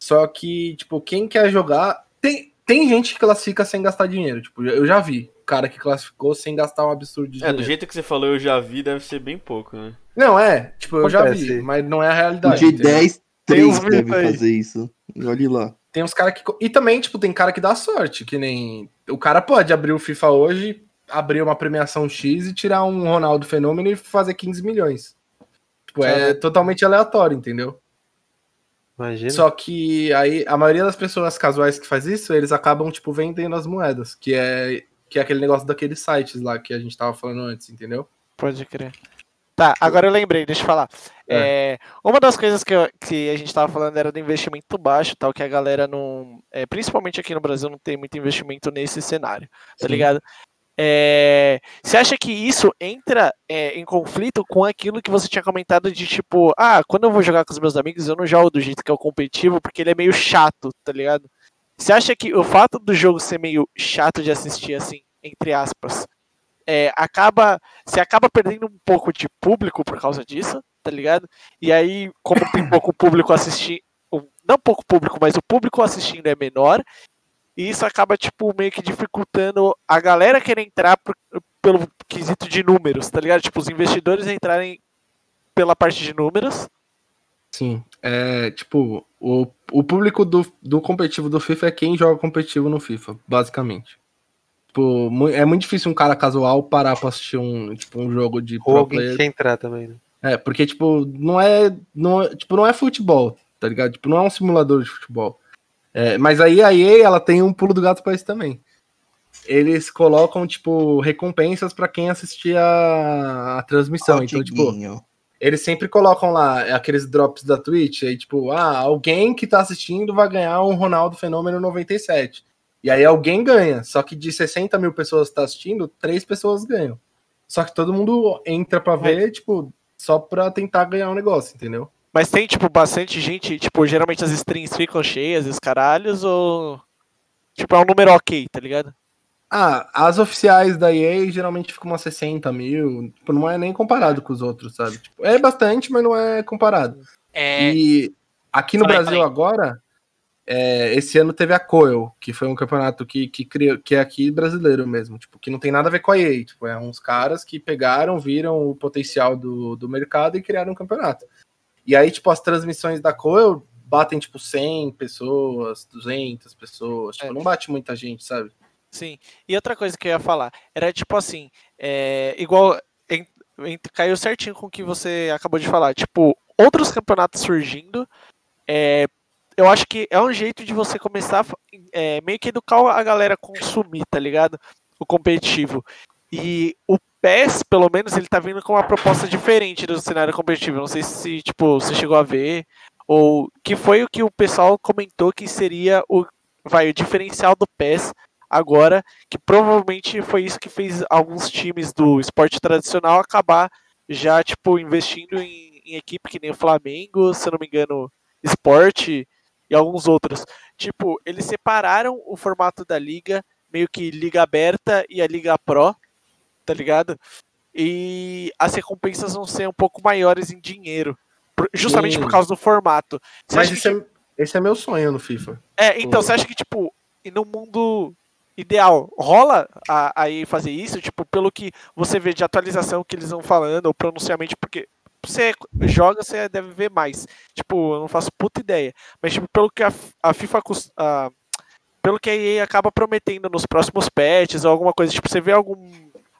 Speaker 6: Só que, tipo, quem quer jogar. Tem, tem gente que classifica sem gastar dinheiro. Tipo, eu já vi cara que classificou sem gastar um absurdo de
Speaker 1: É,
Speaker 6: dinheiro.
Speaker 1: do jeito que você falou, eu já vi, deve ser bem pouco, né?
Speaker 6: Não, é, tipo, eu já
Speaker 8: Acontece.
Speaker 6: vi, mas não é a realidade.
Speaker 5: de
Speaker 6: entendeu?
Speaker 5: 10,
Speaker 7: Tem uns
Speaker 5: 3 deve
Speaker 7: aí.
Speaker 5: fazer isso. Olha lá.
Speaker 6: Tem uns caras que. E também, tipo, tem cara que dá sorte, que nem. O cara pode abrir o FIFA hoje, abrir uma premiação X e tirar um Ronaldo Fenômeno e fazer 15 milhões. Tipo, é totalmente aleatório, entendeu?
Speaker 8: Imagina.
Speaker 6: Só que aí a maioria das pessoas casuais que faz isso, eles acabam, tipo, vendendo as moedas, que é, que é aquele negócio daqueles sites lá que a gente tava falando antes, entendeu?
Speaker 7: Pode crer. Tá, agora eu lembrei, deixa eu falar. É, uma das coisas que, eu- que a gente tava falando era do investimento baixo, tal, que a galera não. é, principalmente aqui no Brasil, não tem muito investimento nesse cenário, tá
Speaker 6: Sim.
Speaker 7: ligado? É, você acha que isso entra é, em conflito com aquilo que você tinha comentado de tipo, ah, quando eu vou jogar com os meus amigos, eu não jogo do jeito que é o competitivo, porque ele é meio chato, tá ligado? Você acha que o fato do jogo ser meio chato de assistir, assim, entre aspas, é, acaba. Você acaba perdendo um pouco de público por causa disso, tá ligado? E aí, como tem pouco público assistindo. Não pouco público, mas o público assistindo é menor. E isso acaba, tipo, meio que dificultando a galera querer entrar por- pelo quesito de números, tá ligado? Tipo, os investidores entrarem pela parte de números.
Speaker 6: Sim. É, tipo, o, o público do, do competitivo do FIFA é quem joga competitivo no FIFA, basicamente. Tipo, é muito difícil um cara casual parar pra assistir um, tipo, um jogo de
Speaker 8: Ou
Speaker 6: pro
Speaker 8: alguém
Speaker 6: player.
Speaker 8: que quer entrar também, né?
Speaker 6: É, porque, tipo, não é, não, é- tipo, não é futebol, tá ligado? Tipo, não é um simulador de futebol. É, mas aí a EA, ela tem um pulo do gato pra isso também. Eles colocam, tipo, recompensas pra quem assistir a, a transmissão.
Speaker 5: Ó,
Speaker 6: então, tipo, eles sempre colocam lá aqueles drops da Twitch, aí, tipo, ah, alguém que tá assistindo vai ganhar um Ronaldo Fenômeno 97. E aí alguém ganha. Só que de 60 mil pessoas que tá assistindo, três pessoas ganham. Só que todo mundo entra pra ver, tipo, só pra tentar ganhar um negócio, entendeu?
Speaker 7: Mas tem, tipo, bastante gente, tipo, geralmente as strings ficam cheias e os caralhos, ou. Tipo, é um número ok, tá ligado?
Speaker 6: Ah, as oficiais da EA geralmente ficam umas 60 mil. Tipo, não é nem comparado com os outros, sabe? Tipo, é bastante, mas não é comparado.
Speaker 2: É,
Speaker 6: E aqui no
Speaker 2: Falei,
Speaker 6: Brasil
Speaker 2: falei.
Speaker 6: agora, é, esse ano teve a Coel, que foi um campeonato que, que, criou, que é aqui brasileiro mesmo, tipo, que não tem nada a ver com a EA. Tipo, é uns caras que pegaram, viram o potencial do, do mercado e criaram um campeonato. E aí, tipo, as transmissões da Coel batem, tipo, 100 pessoas, 200 pessoas. Tipo,
Speaker 7: É.
Speaker 6: não bate muita gente, sabe?
Speaker 7: Sim. E outra coisa que eu ia falar, era tipo assim, é, igual en- en- caiu certinho com o que você acabou de falar. Tipo, outros campeonatos surgindo, é, eu acho que é um jeito de você começar é, meio que educar a galera a consumir, tá ligado? O competitivo. E o PES, pelo menos, ele tá vindo com uma proposta diferente do cenário competitivo. Não sei se, tipo, você chegou a ver, ou que foi o que o pessoal comentou que seria o, vai, o diferencial do PES agora, que provavelmente foi isso que fez alguns times do esporte tradicional acabar já, tipo, investindo em, em equipe que nem o Flamengo, se eu não me engano, esporte e alguns outros. Tipo, eles separaram o formato da liga, meio que liga aberta e a liga pro, tá ligado? E as recompensas vão ser um pouco maiores em dinheiro, justamente
Speaker 6: Sim.
Speaker 7: por causa do formato. Você
Speaker 6: Mas esse
Speaker 7: que,
Speaker 6: é, esse é meu sonho no FIFA.
Speaker 7: é, então,
Speaker 6: Pô.
Speaker 7: você acha que, tipo, e no mundo ideal, rola a- aí fazer isso? Tipo, pelo que você vê de atualização que eles vão falando, ou pronunciamento, porque você joga, você deve ver mais. Tipo, eu não faço puta ideia. Mas, tipo, pelo que a, a FIFA. a- pelo que a EA acaba prometendo nos próximos patches ou alguma coisa, tipo, você vê algum,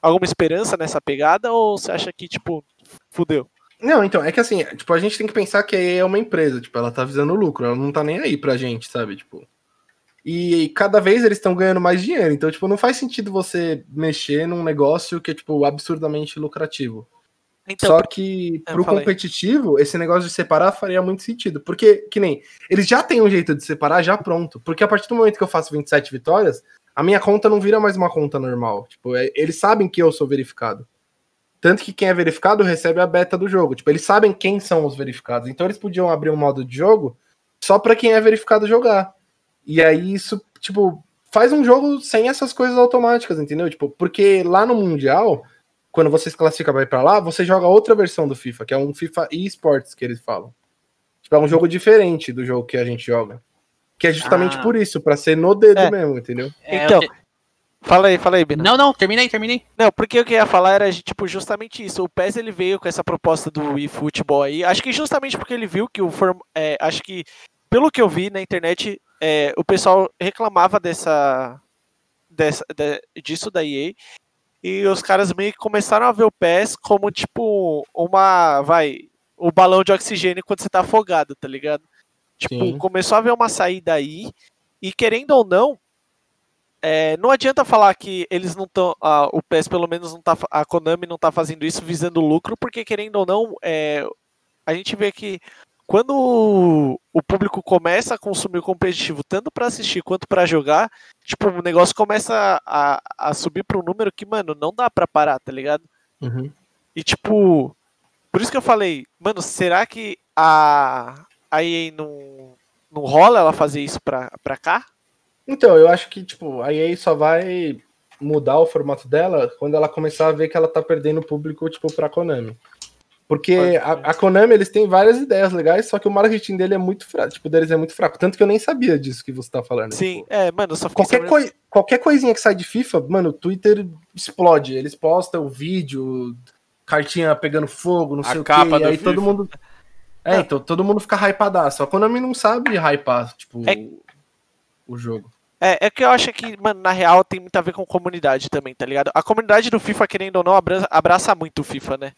Speaker 7: alguma esperança nessa pegada ou você acha que, tipo, fudeu?
Speaker 6: Não, então, é que assim, tipo, a gente tem que pensar que é uma empresa, tipo, ela tá visando lucro, ela não tá nem aí pra gente, sabe, tipo. E cada vez eles estão ganhando mais dinheiro, então, tipo, não faz sentido você mexer num negócio que é, tipo, absurdamente lucrativo.
Speaker 7: Então,
Speaker 6: Só que
Speaker 7: É,
Speaker 6: pro competitivo, esse negócio de separar faria muito sentido. Porque, que nem, eles já têm um jeito de separar já pronto. Porque a partir do momento que eu faço 27 vitórias, a minha conta não vira mais uma conta normal. Tipo, é- eles sabem que eu sou verificado. Tanto que quem é verificado recebe a beta do jogo. Tipo, eles sabem quem são os verificados. Então eles podiam abrir um modo de jogo só pra quem é verificado jogar. E aí isso, tipo, faz um jogo sem essas coisas automáticas, entendeu? Tipo, porque lá no Mundial, quando você se classifica pra ir pra lá, você joga outra versão do FIFA, que é um FIFA eSports, que eles falam. Tipo, é um jogo diferente do jogo que a gente joga. Que é justamente
Speaker 2: Ah.
Speaker 6: por isso, pra ser no dedo
Speaker 7: É.
Speaker 6: mesmo, entendeu?
Speaker 2: é,
Speaker 7: Então, fala aí, fala aí, Bina.
Speaker 2: Não, não, terminei, terminei.
Speaker 7: Não, porque o que eu ia falar era, tipo, justamente isso. O PES, ele veio com essa proposta do eFootball aí. Acho que justamente porque ele viu que o form... é, acho que, pelo que eu vi na internet, é, o pessoal reclamava dessa, dessa de- disso da EA. E os caras meio que começaram a ver o PES como, tipo, uma, vai, o balão de oxigênio quando você tá afogado, tá ligado? Tipo,
Speaker 6: Sim.
Speaker 7: começou a ver uma saída aí. E querendo ou não, é, não adianta falar que eles não estão. o PES pelo menos não tá. A Konami não tá fazendo isso visando lucro, porque querendo ou não, é, a gente vê que quando o- público começa a consumir o competitivo, tanto pra assistir quanto pra jogar, tipo, o negócio começa a, a subir pra um número que, mano, não dá pra parar, tá ligado?
Speaker 6: Uhum.
Speaker 7: E tipo, por isso que eu falei, mano, será que a, a EA não, não rola ela fazer isso pra, pra cá?
Speaker 6: Então, eu acho que, tipo, a EA só vai mudar o formato dela quando ela começar a ver que ela tá perdendo público, tipo, pra Konami. Porque a, a Konami, eles têm várias ideias legais, só que o marketing dele é muito fraco, tipo, deles é muito fraco. Tanto que eu nem sabia disso que você tá falando.
Speaker 7: Sim,
Speaker 6: tipo,
Speaker 7: é, mano, eu só
Speaker 6: Qualquer,
Speaker 7: sabendo-
Speaker 6: coi qualquer coisinha que sai de FIFA, mano, o Twitter explode. Eles postam o vídeo, cartinha pegando fogo, não
Speaker 1: A
Speaker 6: sei o quê. E aí todo
Speaker 1: FIFA.
Speaker 6: mundo. É, então todo mundo fica hypadaço. A Konami não sabe hypar, tipo,
Speaker 7: É-
Speaker 6: o jogo.
Speaker 7: É, é que eu acho que, mano, na real tem muito a ver com comunidade também, tá ligado? A comunidade do FIFA, querendo ou não, abraça, abraça muito o FIFA, né?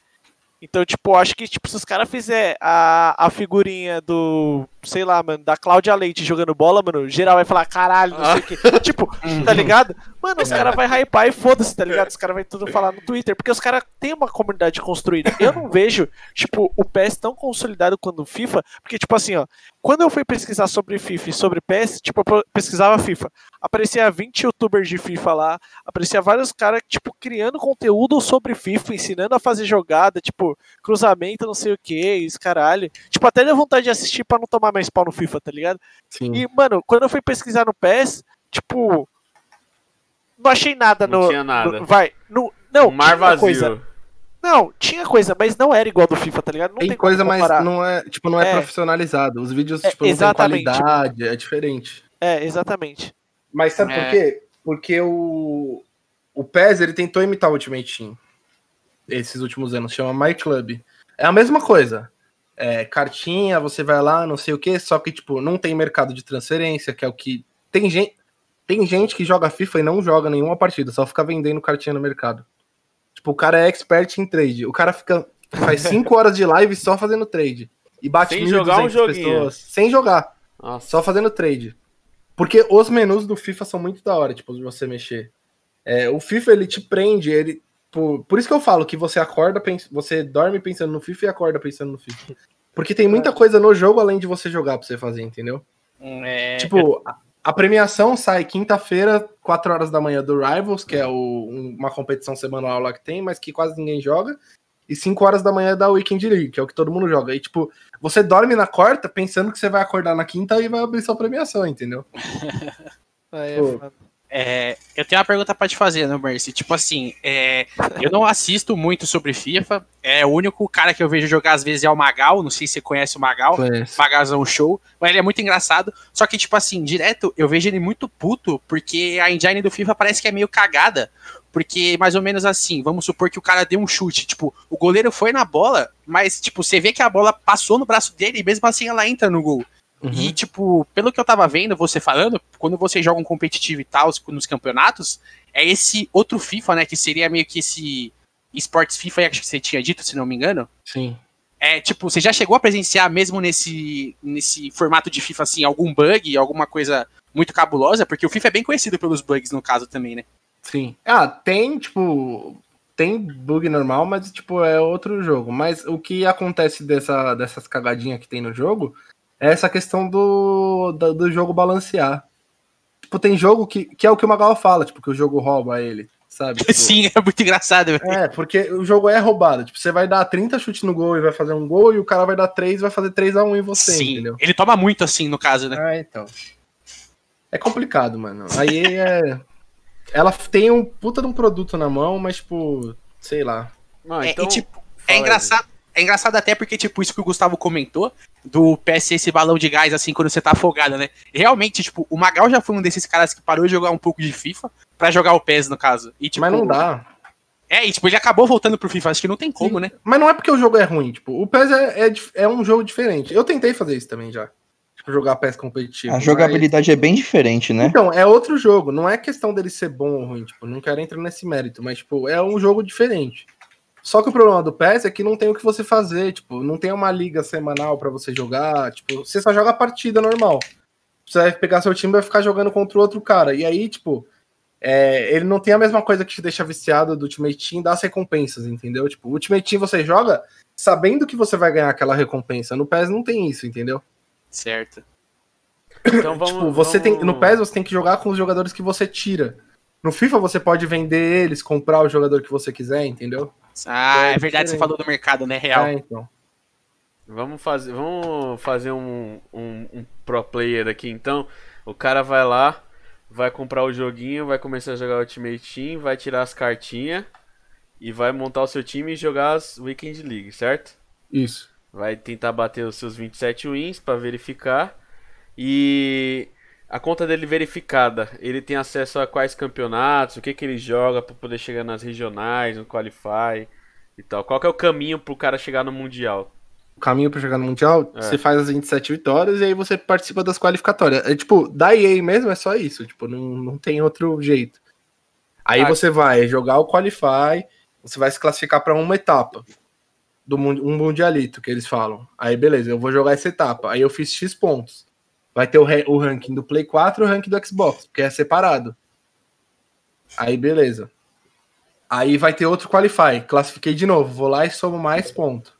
Speaker 7: Então, tipo, eu acho que tipo, se os caras fizer a, a figurinha do sei lá, mano, da Cláudia Leite jogando bola, mano, geral vai falar, caralho, não sei o quê. tipo, tá ligado? Mano, os caras vão hypar e foda-se, tá ligado? Os caras vão tudo falar no Twitter, porque os caras têm uma comunidade construída. Eu não vejo, tipo, o PES tão consolidado quanto o FIFA, porque, tipo assim, ó, quando eu fui pesquisar sobre FIFA e sobre PES, tipo, eu pesquisava FIFA. Aparecia 20 youtubers de FIFA lá, aparecia vários caras, tipo, criando conteúdo sobre FIFA, ensinando a fazer jogada, tipo, cruzamento, não sei o que, isso caralho. Tipo, até deu vontade de assistir pra não tomar mais pau no FIFA, tá ligado?
Speaker 6: Sim.
Speaker 7: E, mano, quando eu fui pesquisar no PES, tipo. Não achei nada
Speaker 1: Não
Speaker 7: no.
Speaker 1: tinha nada.
Speaker 7: no- vai. No, não,
Speaker 1: um mar
Speaker 7: tinha
Speaker 1: vazio.
Speaker 7: coisa. Não, tinha coisa, mas não era igual do FIFA, tá ligado? Não
Speaker 6: tem,
Speaker 7: tem,
Speaker 6: coisa, mas não é, tipo, não é,
Speaker 7: É.
Speaker 6: profissionalizado. Os vídeos,
Speaker 7: É,
Speaker 6: tipo, não tem
Speaker 7: exatamente.
Speaker 6: qualidade, é diferente.
Speaker 7: É, exatamente.
Speaker 6: Mas sabe
Speaker 2: É.
Speaker 6: por quê? Porque o, o PES, ele tentou imitar o Ultimate Team esses últimos anos, chama My Club. É a mesma coisa. É, cartinha, você vai lá, não sei o que, só que, tipo, não tem mercado de transferência, que é o que... Tem gente, tem gente que joga FIFA e não joga nenhuma partida, só fica vendendo cartinha no mercado. Tipo, o cara é expert em trade. O cara fica faz 5 horas de live só fazendo trade. E bate
Speaker 1: Sem jogar um
Speaker 6: 1.200
Speaker 1: joguinho.
Speaker 6: pessoas. Sem jogar.
Speaker 1: Nossa.
Speaker 6: Só fazendo trade. Porque os menus do FIFA são muito da hora, tipo, de você mexer. É, o FIFA, ele te prende, ele. Por, por isso que eu falo que você acorda, você dorme pensando no FIFA e acorda pensando no FIFA. Porque tem muita coisa no jogo além de você jogar pra você fazer, entendeu?
Speaker 2: É,
Speaker 6: Tipo, a, a premiação sai quinta-feira, 4 horas da manhã do Rivals, que é o- um- uma competição semanal lá que tem, mas que quase ninguém joga. E 5 horas da manhã da Weekend League, que é o que todo mundo joga. E, tipo, você dorme na quarta pensando que você vai acordar na quinta e vai abrir sua premiação, entendeu?
Speaker 7: É,
Speaker 6: Pô.
Speaker 7: foda.
Speaker 2: É, eu tenho uma pergunta pra te fazer, né, Mercy? Tipo assim, é, eu não assisto muito sobre FIFA. É, o único cara que eu vejo jogar às vezes é o Magal. Não sei se você conhece o Magal.
Speaker 6: Conheço.
Speaker 2: Magalzão show. Mas ele é muito engraçado. Só que, tipo assim, direto eu vejo ele muito puto, porque a engine do FIFA parece que é meio cagada. Porque, mais ou menos assim, vamos supor que o cara deu um chute. Tipo, o goleiro foi na bola, mas, tipo, você vê que a bola passou no braço dele e mesmo assim ela entra no gol. E, tipo, pelo que eu tava vendo você falando, quando você joga um competitivo e tal, nos campeonatos, é esse outro FIFA, né? Que seria meio que esse Esports FIFA, acho que você tinha dito, se não me engano.
Speaker 6: Sim.
Speaker 2: É, tipo, você já chegou a presenciar mesmo nesse, nesse formato de FIFA, assim, algum bug, alguma coisa muito cabulosa? Porque o FIFA é bem conhecido pelos bugs, no caso, também, né?
Speaker 6: Sim. Ah, tem, tipo. Tem bug normal, mas, tipo, é outro jogo. Mas o que acontece dessa, dessas cagadinhas que tem no jogo é essa questão do, do, do jogo balancear. Tipo, tem jogo que, que é o que o Magal fala, tipo, que o jogo rouba ele, sabe? Tipo,
Speaker 2: Sim, é muito engraçado. velho.
Speaker 6: É, porque o jogo é roubado. Tipo, você vai dar 30 chutes no gol e vai fazer um gol, e o cara vai dar 3 e vai fazer 3x1 em você,
Speaker 2: Sim,
Speaker 6: entendeu?
Speaker 2: ele toma muito assim, no caso, né?
Speaker 6: Ah, então. É complicado, mano. Aí é. Ela tem um puta de um produto na mão, mas, tipo, sei lá.
Speaker 1: Não,
Speaker 2: É,
Speaker 1: então,
Speaker 2: e, tipo,
Speaker 1: fala
Speaker 2: é
Speaker 1: aí.
Speaker 2: É engraçado até porque, tipo, isso que o Gustavo comentou, do PS esse balão de gás, assim, quando você tá afogado, né? Realmente, tipo, o Magal já foi um desses caras que parou de jogar um pouco de FIFA pra jogar o PES, no caso. E, tipo,
Speaker 6: mas não dá.
Speaker 2: É, e, tipo, ele acabou voltando pro FIFA, acho que não tem como, né?
Speaker 6: Mas não é porque o jogo é ruim, tipo, o PES é, é, é um jogo diferente. Eu tentei fazer isso também já. Tipo, jogar PES competitivo.
Speaker 5: A
Speaker 6: mas-
Speaker 5: jogabilidade é bem diferente, né?
Speaker 6: Então, é outro jogo. Não é questão dele ser bom ou ruim, tipo, não quero entrar nesse mérito, mas, tipo, é um jogo diferente. Só que o problema do PES é que não tem o que você fazer, tipo, não tem uma liga semanal pra você jogar, tipo, você só joga a partida normal. Você vai pegar seu time e vai ficar jogando contra o outro cara. E aí, tipo, é, ele não tem a mesma coisa que te deixa viciado do Ultimate Team das recompensas, entendeu? Tipo, o Ultimate Team você joga sabendo que você vai ganhar aquela recompensa. No PES não tem isso, entendeu?
Speaker 2: Certo.
Speaker 1: Então vamos,
Speaker 6: tipo, você
Speaker 1: vamos-
Speaker 6: tem no PES você tem que jogar com os jogadores que você tira. No FIFA você pode vender eles, comprar o jogador que você quiser, entendeu?
Speaker 2: Ah,
Speaker 6: É
Speaker 2: é verdade, você falou do mercado, né? Real.
Speaker 6: É, então.
Speaker 1: Vamos fazer, vamos fazer um, um, um pro player aqui então. O cara vai lá, vai comprar o joguinho, vai começar a jogar Ultimate Team, vai tirar as cartinhas e vai montar o seu time e jogar as Weekend League, certo?
Speaker 6: Isso.
Speaker 1: Vai tentar bater os seus 27 wins para verificar. E a conta dele verificada, ele tem acesso a quais campeonatos, o que, que ele joga para poder chegar nas regionais, no Qualify e tal. Qual que é o caminho pro cara chegar no Mundial?
Speaker 6: O caminho pra chegar no Mundial,
Speaker 1: É.
Speaker 6: você faz as 27 vitórias e aí você participa das qualificatórias. É tipo, da EA mesmo é só isso, tipo, não, não tem outro jeito. Aí
Speaker 1: Ah.
Speaker 6: você vai jogar o Qualify, você vai se classificar pra uma etapa. do um mundialito que eles falam. Aí beleza, eu vou jogar essa etapa. Aí eu fiz X pontos. Vai ter o, o ranking do Play 4 e o ranking do Xbox, porque é separado. Aí beleza. Aí vai ter outro Qualify. Classifiquei de novo. Vou lá e somo mais pontos.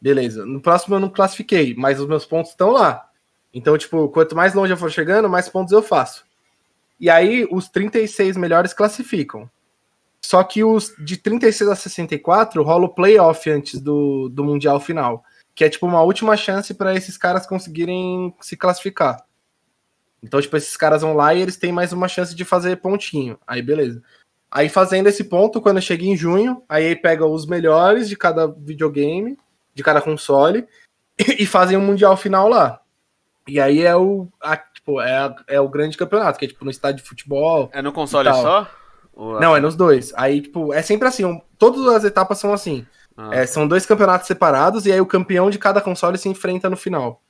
Speaker 6: Beleza. No próximo eu não classifiquei, mas os meus pontos estão lá. Então, tipo, quanto mais longe eu for chegando, mais pontos eu faço. E aí, os 36 melhores classificam. Só que os de 36 a 64 rola o playoff antes do, do Mundial final. Que é tipo uma última chance para esses caras conseguirem se classificar. Então, tipo, esses caras vão lá e eles têm mais uma chance de fazer pontinho. Aí, beleza. Aí, fazendo esse ponto, quando chega em junho, aí pega os melhores de cada videogame, de cada console, e fazem um Mundial final lá. E aí é o, a- tipo, é, a- é o grande campeonato, que é tipo no estádio de futebol.
Speaker 1: É no console só? Ou-
Speaker 6: Não, é nos dois. Aí, tipo, é sempre assim. um- todas as etapas são assim.
Speaker 1: Ah.
Speaker 6: É, são dois campeonatos separados e aí o campeão de cada console se enfrenta no final.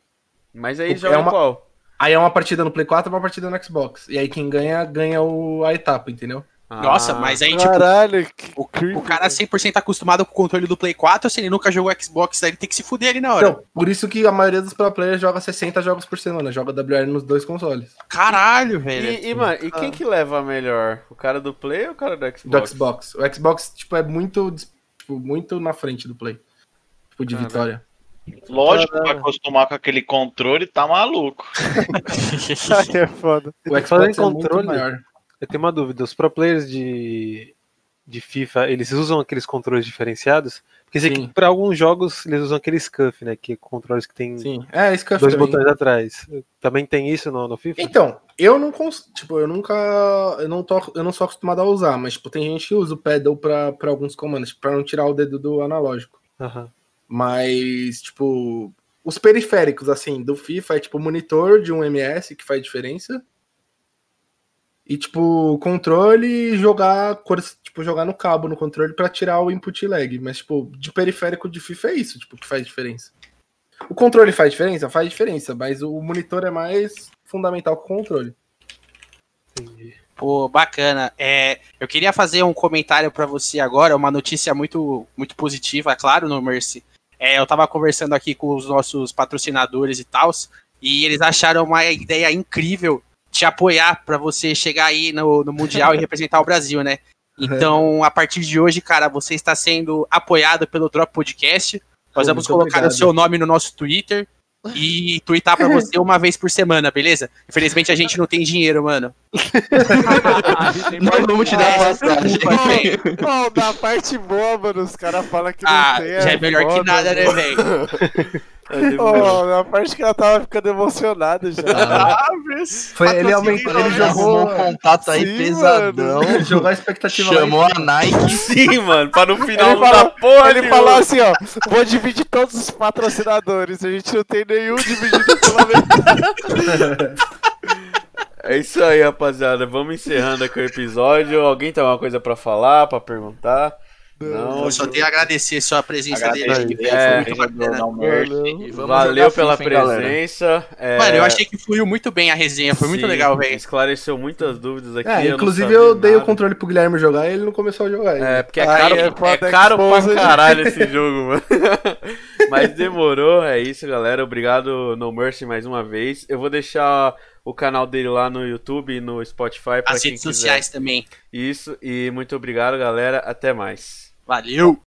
Speaker 1: Mas aí
Speaker 6: É
Speaker 1: joga
Speaker 6: uma-
Speaker 1: qual?
Speaker 6: Aí é uma partida no Play 4 e uma partida no Xbox. E aí quem ganha, ganha o, a etapa, entendeu?
Speaker 2: Nossa,
Speaker 1: Ah,
Speaker 2: mas aí, tipo,
Speaker 7: Caralho, que
Speaker 2: o, o cara 100% acostumado com o controle do Play 4, se ele nunca jogou Xbox, aí ele tem que se fuder ali na hora.
Speaker 6: Então, por isso que a maioria dos pro players joga 60 jogos por semana, joga WR nos dois consoles.
Speaker 2: Caralho, velho.
Speaker 1: E, e, mano, e quem que leva melhor? O cara do Play ou o cara do Xbox?
Speaker 6: Do Xbox. O Xbox, tipo, é muito, tipo, muito na frente do Play. Tipo, de vitória.
Speaker 4: Lógico, pra acostumar com aquele controle, tá maluco.
Speaker 7: Aí é foda.
Speaker 6: O
Speaker 8: Falando
Speaker 6: Xbox
Speaker 8: em
Speaker 6: é
Speaker 8: controle,
Speaker 6: maior.
Speaker 8: Eu tenho uma dúvida. Os pro players de, de FIFA, eles usam aqueles controles diferenciados? Porque sei
Speaker 6: Sim.
Speaker 8: que para alguns jogos eles usam aquele SCUF, né? Que é controles que tem
Speaker 6: Sim. É, eu
Speaker 8: dois
Speaker 6: falei.
Speaker 8: botões atrás. Também tem isso no, no FIFA?
Speaker 6: Então, eu não cons... tipo, eu nunca eu não tô eu não sou acostumado a usar, mas tipo, tem gente que usa o pedal pra para alguns comandos, para não tirar o dedo do analógico.
Speaker 8: Aham.
Speaker 6: Mas tipo, os periféricos assim do FIFA é tipo monitor de um MS que faz diferença. E tipo, controle jogar, tipo, jogar no cabo no controle pra tirar o input lag, mas tipo, de periférico de FIFA é isso, tipo, que faz diferença. O controle faz diferença? Faz diferença, mas o monitor é mais fundamental que o controle.
Speaker 8: Entendi.
Speaker 2: Pô, bacana. É, eu queria fazer um comentário pra você agora, uma notícia muito, muito positiva, claro, no Mercy. É, eu tava conversando aqui com os nossos patrocinadores e tal, e eles acharam uma ideia incrível te apoiar pra você chegar aí no, no Mundial e representar o Brasil, né? Então, a partir de hoje, cara, você está sendo apoiado pelo Drop Podcast. Nós vamos
Speaker 6: muito
Speaker 2: colocar
Speaker 6: obrigado.
Speaker 2: o seu nome no nosso Twitter e twittar pra você uma vez por semana, beleza? Infelizmente a gente não tem dinheiro, mano.
Speaker 5: Nós vamos te dar passagem.
Speaker 7: Ó, na parte boa, mano, os caras falam que não
Speaker 2: Ah,
Speaker 7: tem.
Speaker 2: já é melhor que nada, né, velho?
Speaker 7: Ó, na parte que ela tava ficando emocionada já.
Speaker 2: Ah,
Speaker 6: Foi, ele aumentou, ele jogou,
Speaker 5: um contato aí
Speaker 7: Sim,
Speaker 5: pesadão.
Speaker 6: jogou a expectativa
Speaker 5: Chamou
Speaker 6: lá
Speaker 5: a Nike.
Speaker 1: Sim, mano, pra no final
Speaker 7: Ele
Speaker 1: não
Speaker 7: falou-
Speaker 1: porra
Speaker 7: Ele falou assim, ó, vou dividir todos os patrocinadores, a gente não tem nenhum dividido pela metade.
Speaker 1: É isso aí, rapaziada. Vamos encerrando aqui o episódio. Alguém tem alguma coisa pra falar, pra perguntar? Não,
Speaker 2: Eu só tenho a agradecer a sua presença dele
Speaker 4: Agradeço
Speaker 2: aqui,
Speaker 4: de
Speaker 2: velho.
Speaker 1: É,
Speaker 2: muito
Speaker 1: Valeu
Speaker 5: jogar
Speaker 1: pela
Speaker 5: FIFA,
Speaker 1: presença. É,
Speaker 2: Mano, eu achei que fluiu muito bem a resenha, foi muito
Speaker 1: sim,
Speaker 2: legal, velho.
Speaker 1: Esclareceu muitas dúvidas aqui.
Speaker 6: É,
Speaker 1: eu
Speaker 6: inclusive eu dei o
Speaker 1: nada.
Speaker 6: controle pro Guilherme jogar e ele não começou a jogar. ainda.
Speaker 1: É, porque é caro,
Speaker 7: é
Speaker 1: é caro pra caralho esse jogo, mano. Mas demorou, é isso, galera. Obrigado, No Mercy, mais uma vez. Eu vou deixar o canal dele lá no YouTube e no Spotify
Speaker 2: As redes
Speaker 1: quiser.
Speaker 2: sociais também.
Speaker 1: Isso, e muito obrigado, galera. Até mais.
Speaker 2: Valeu!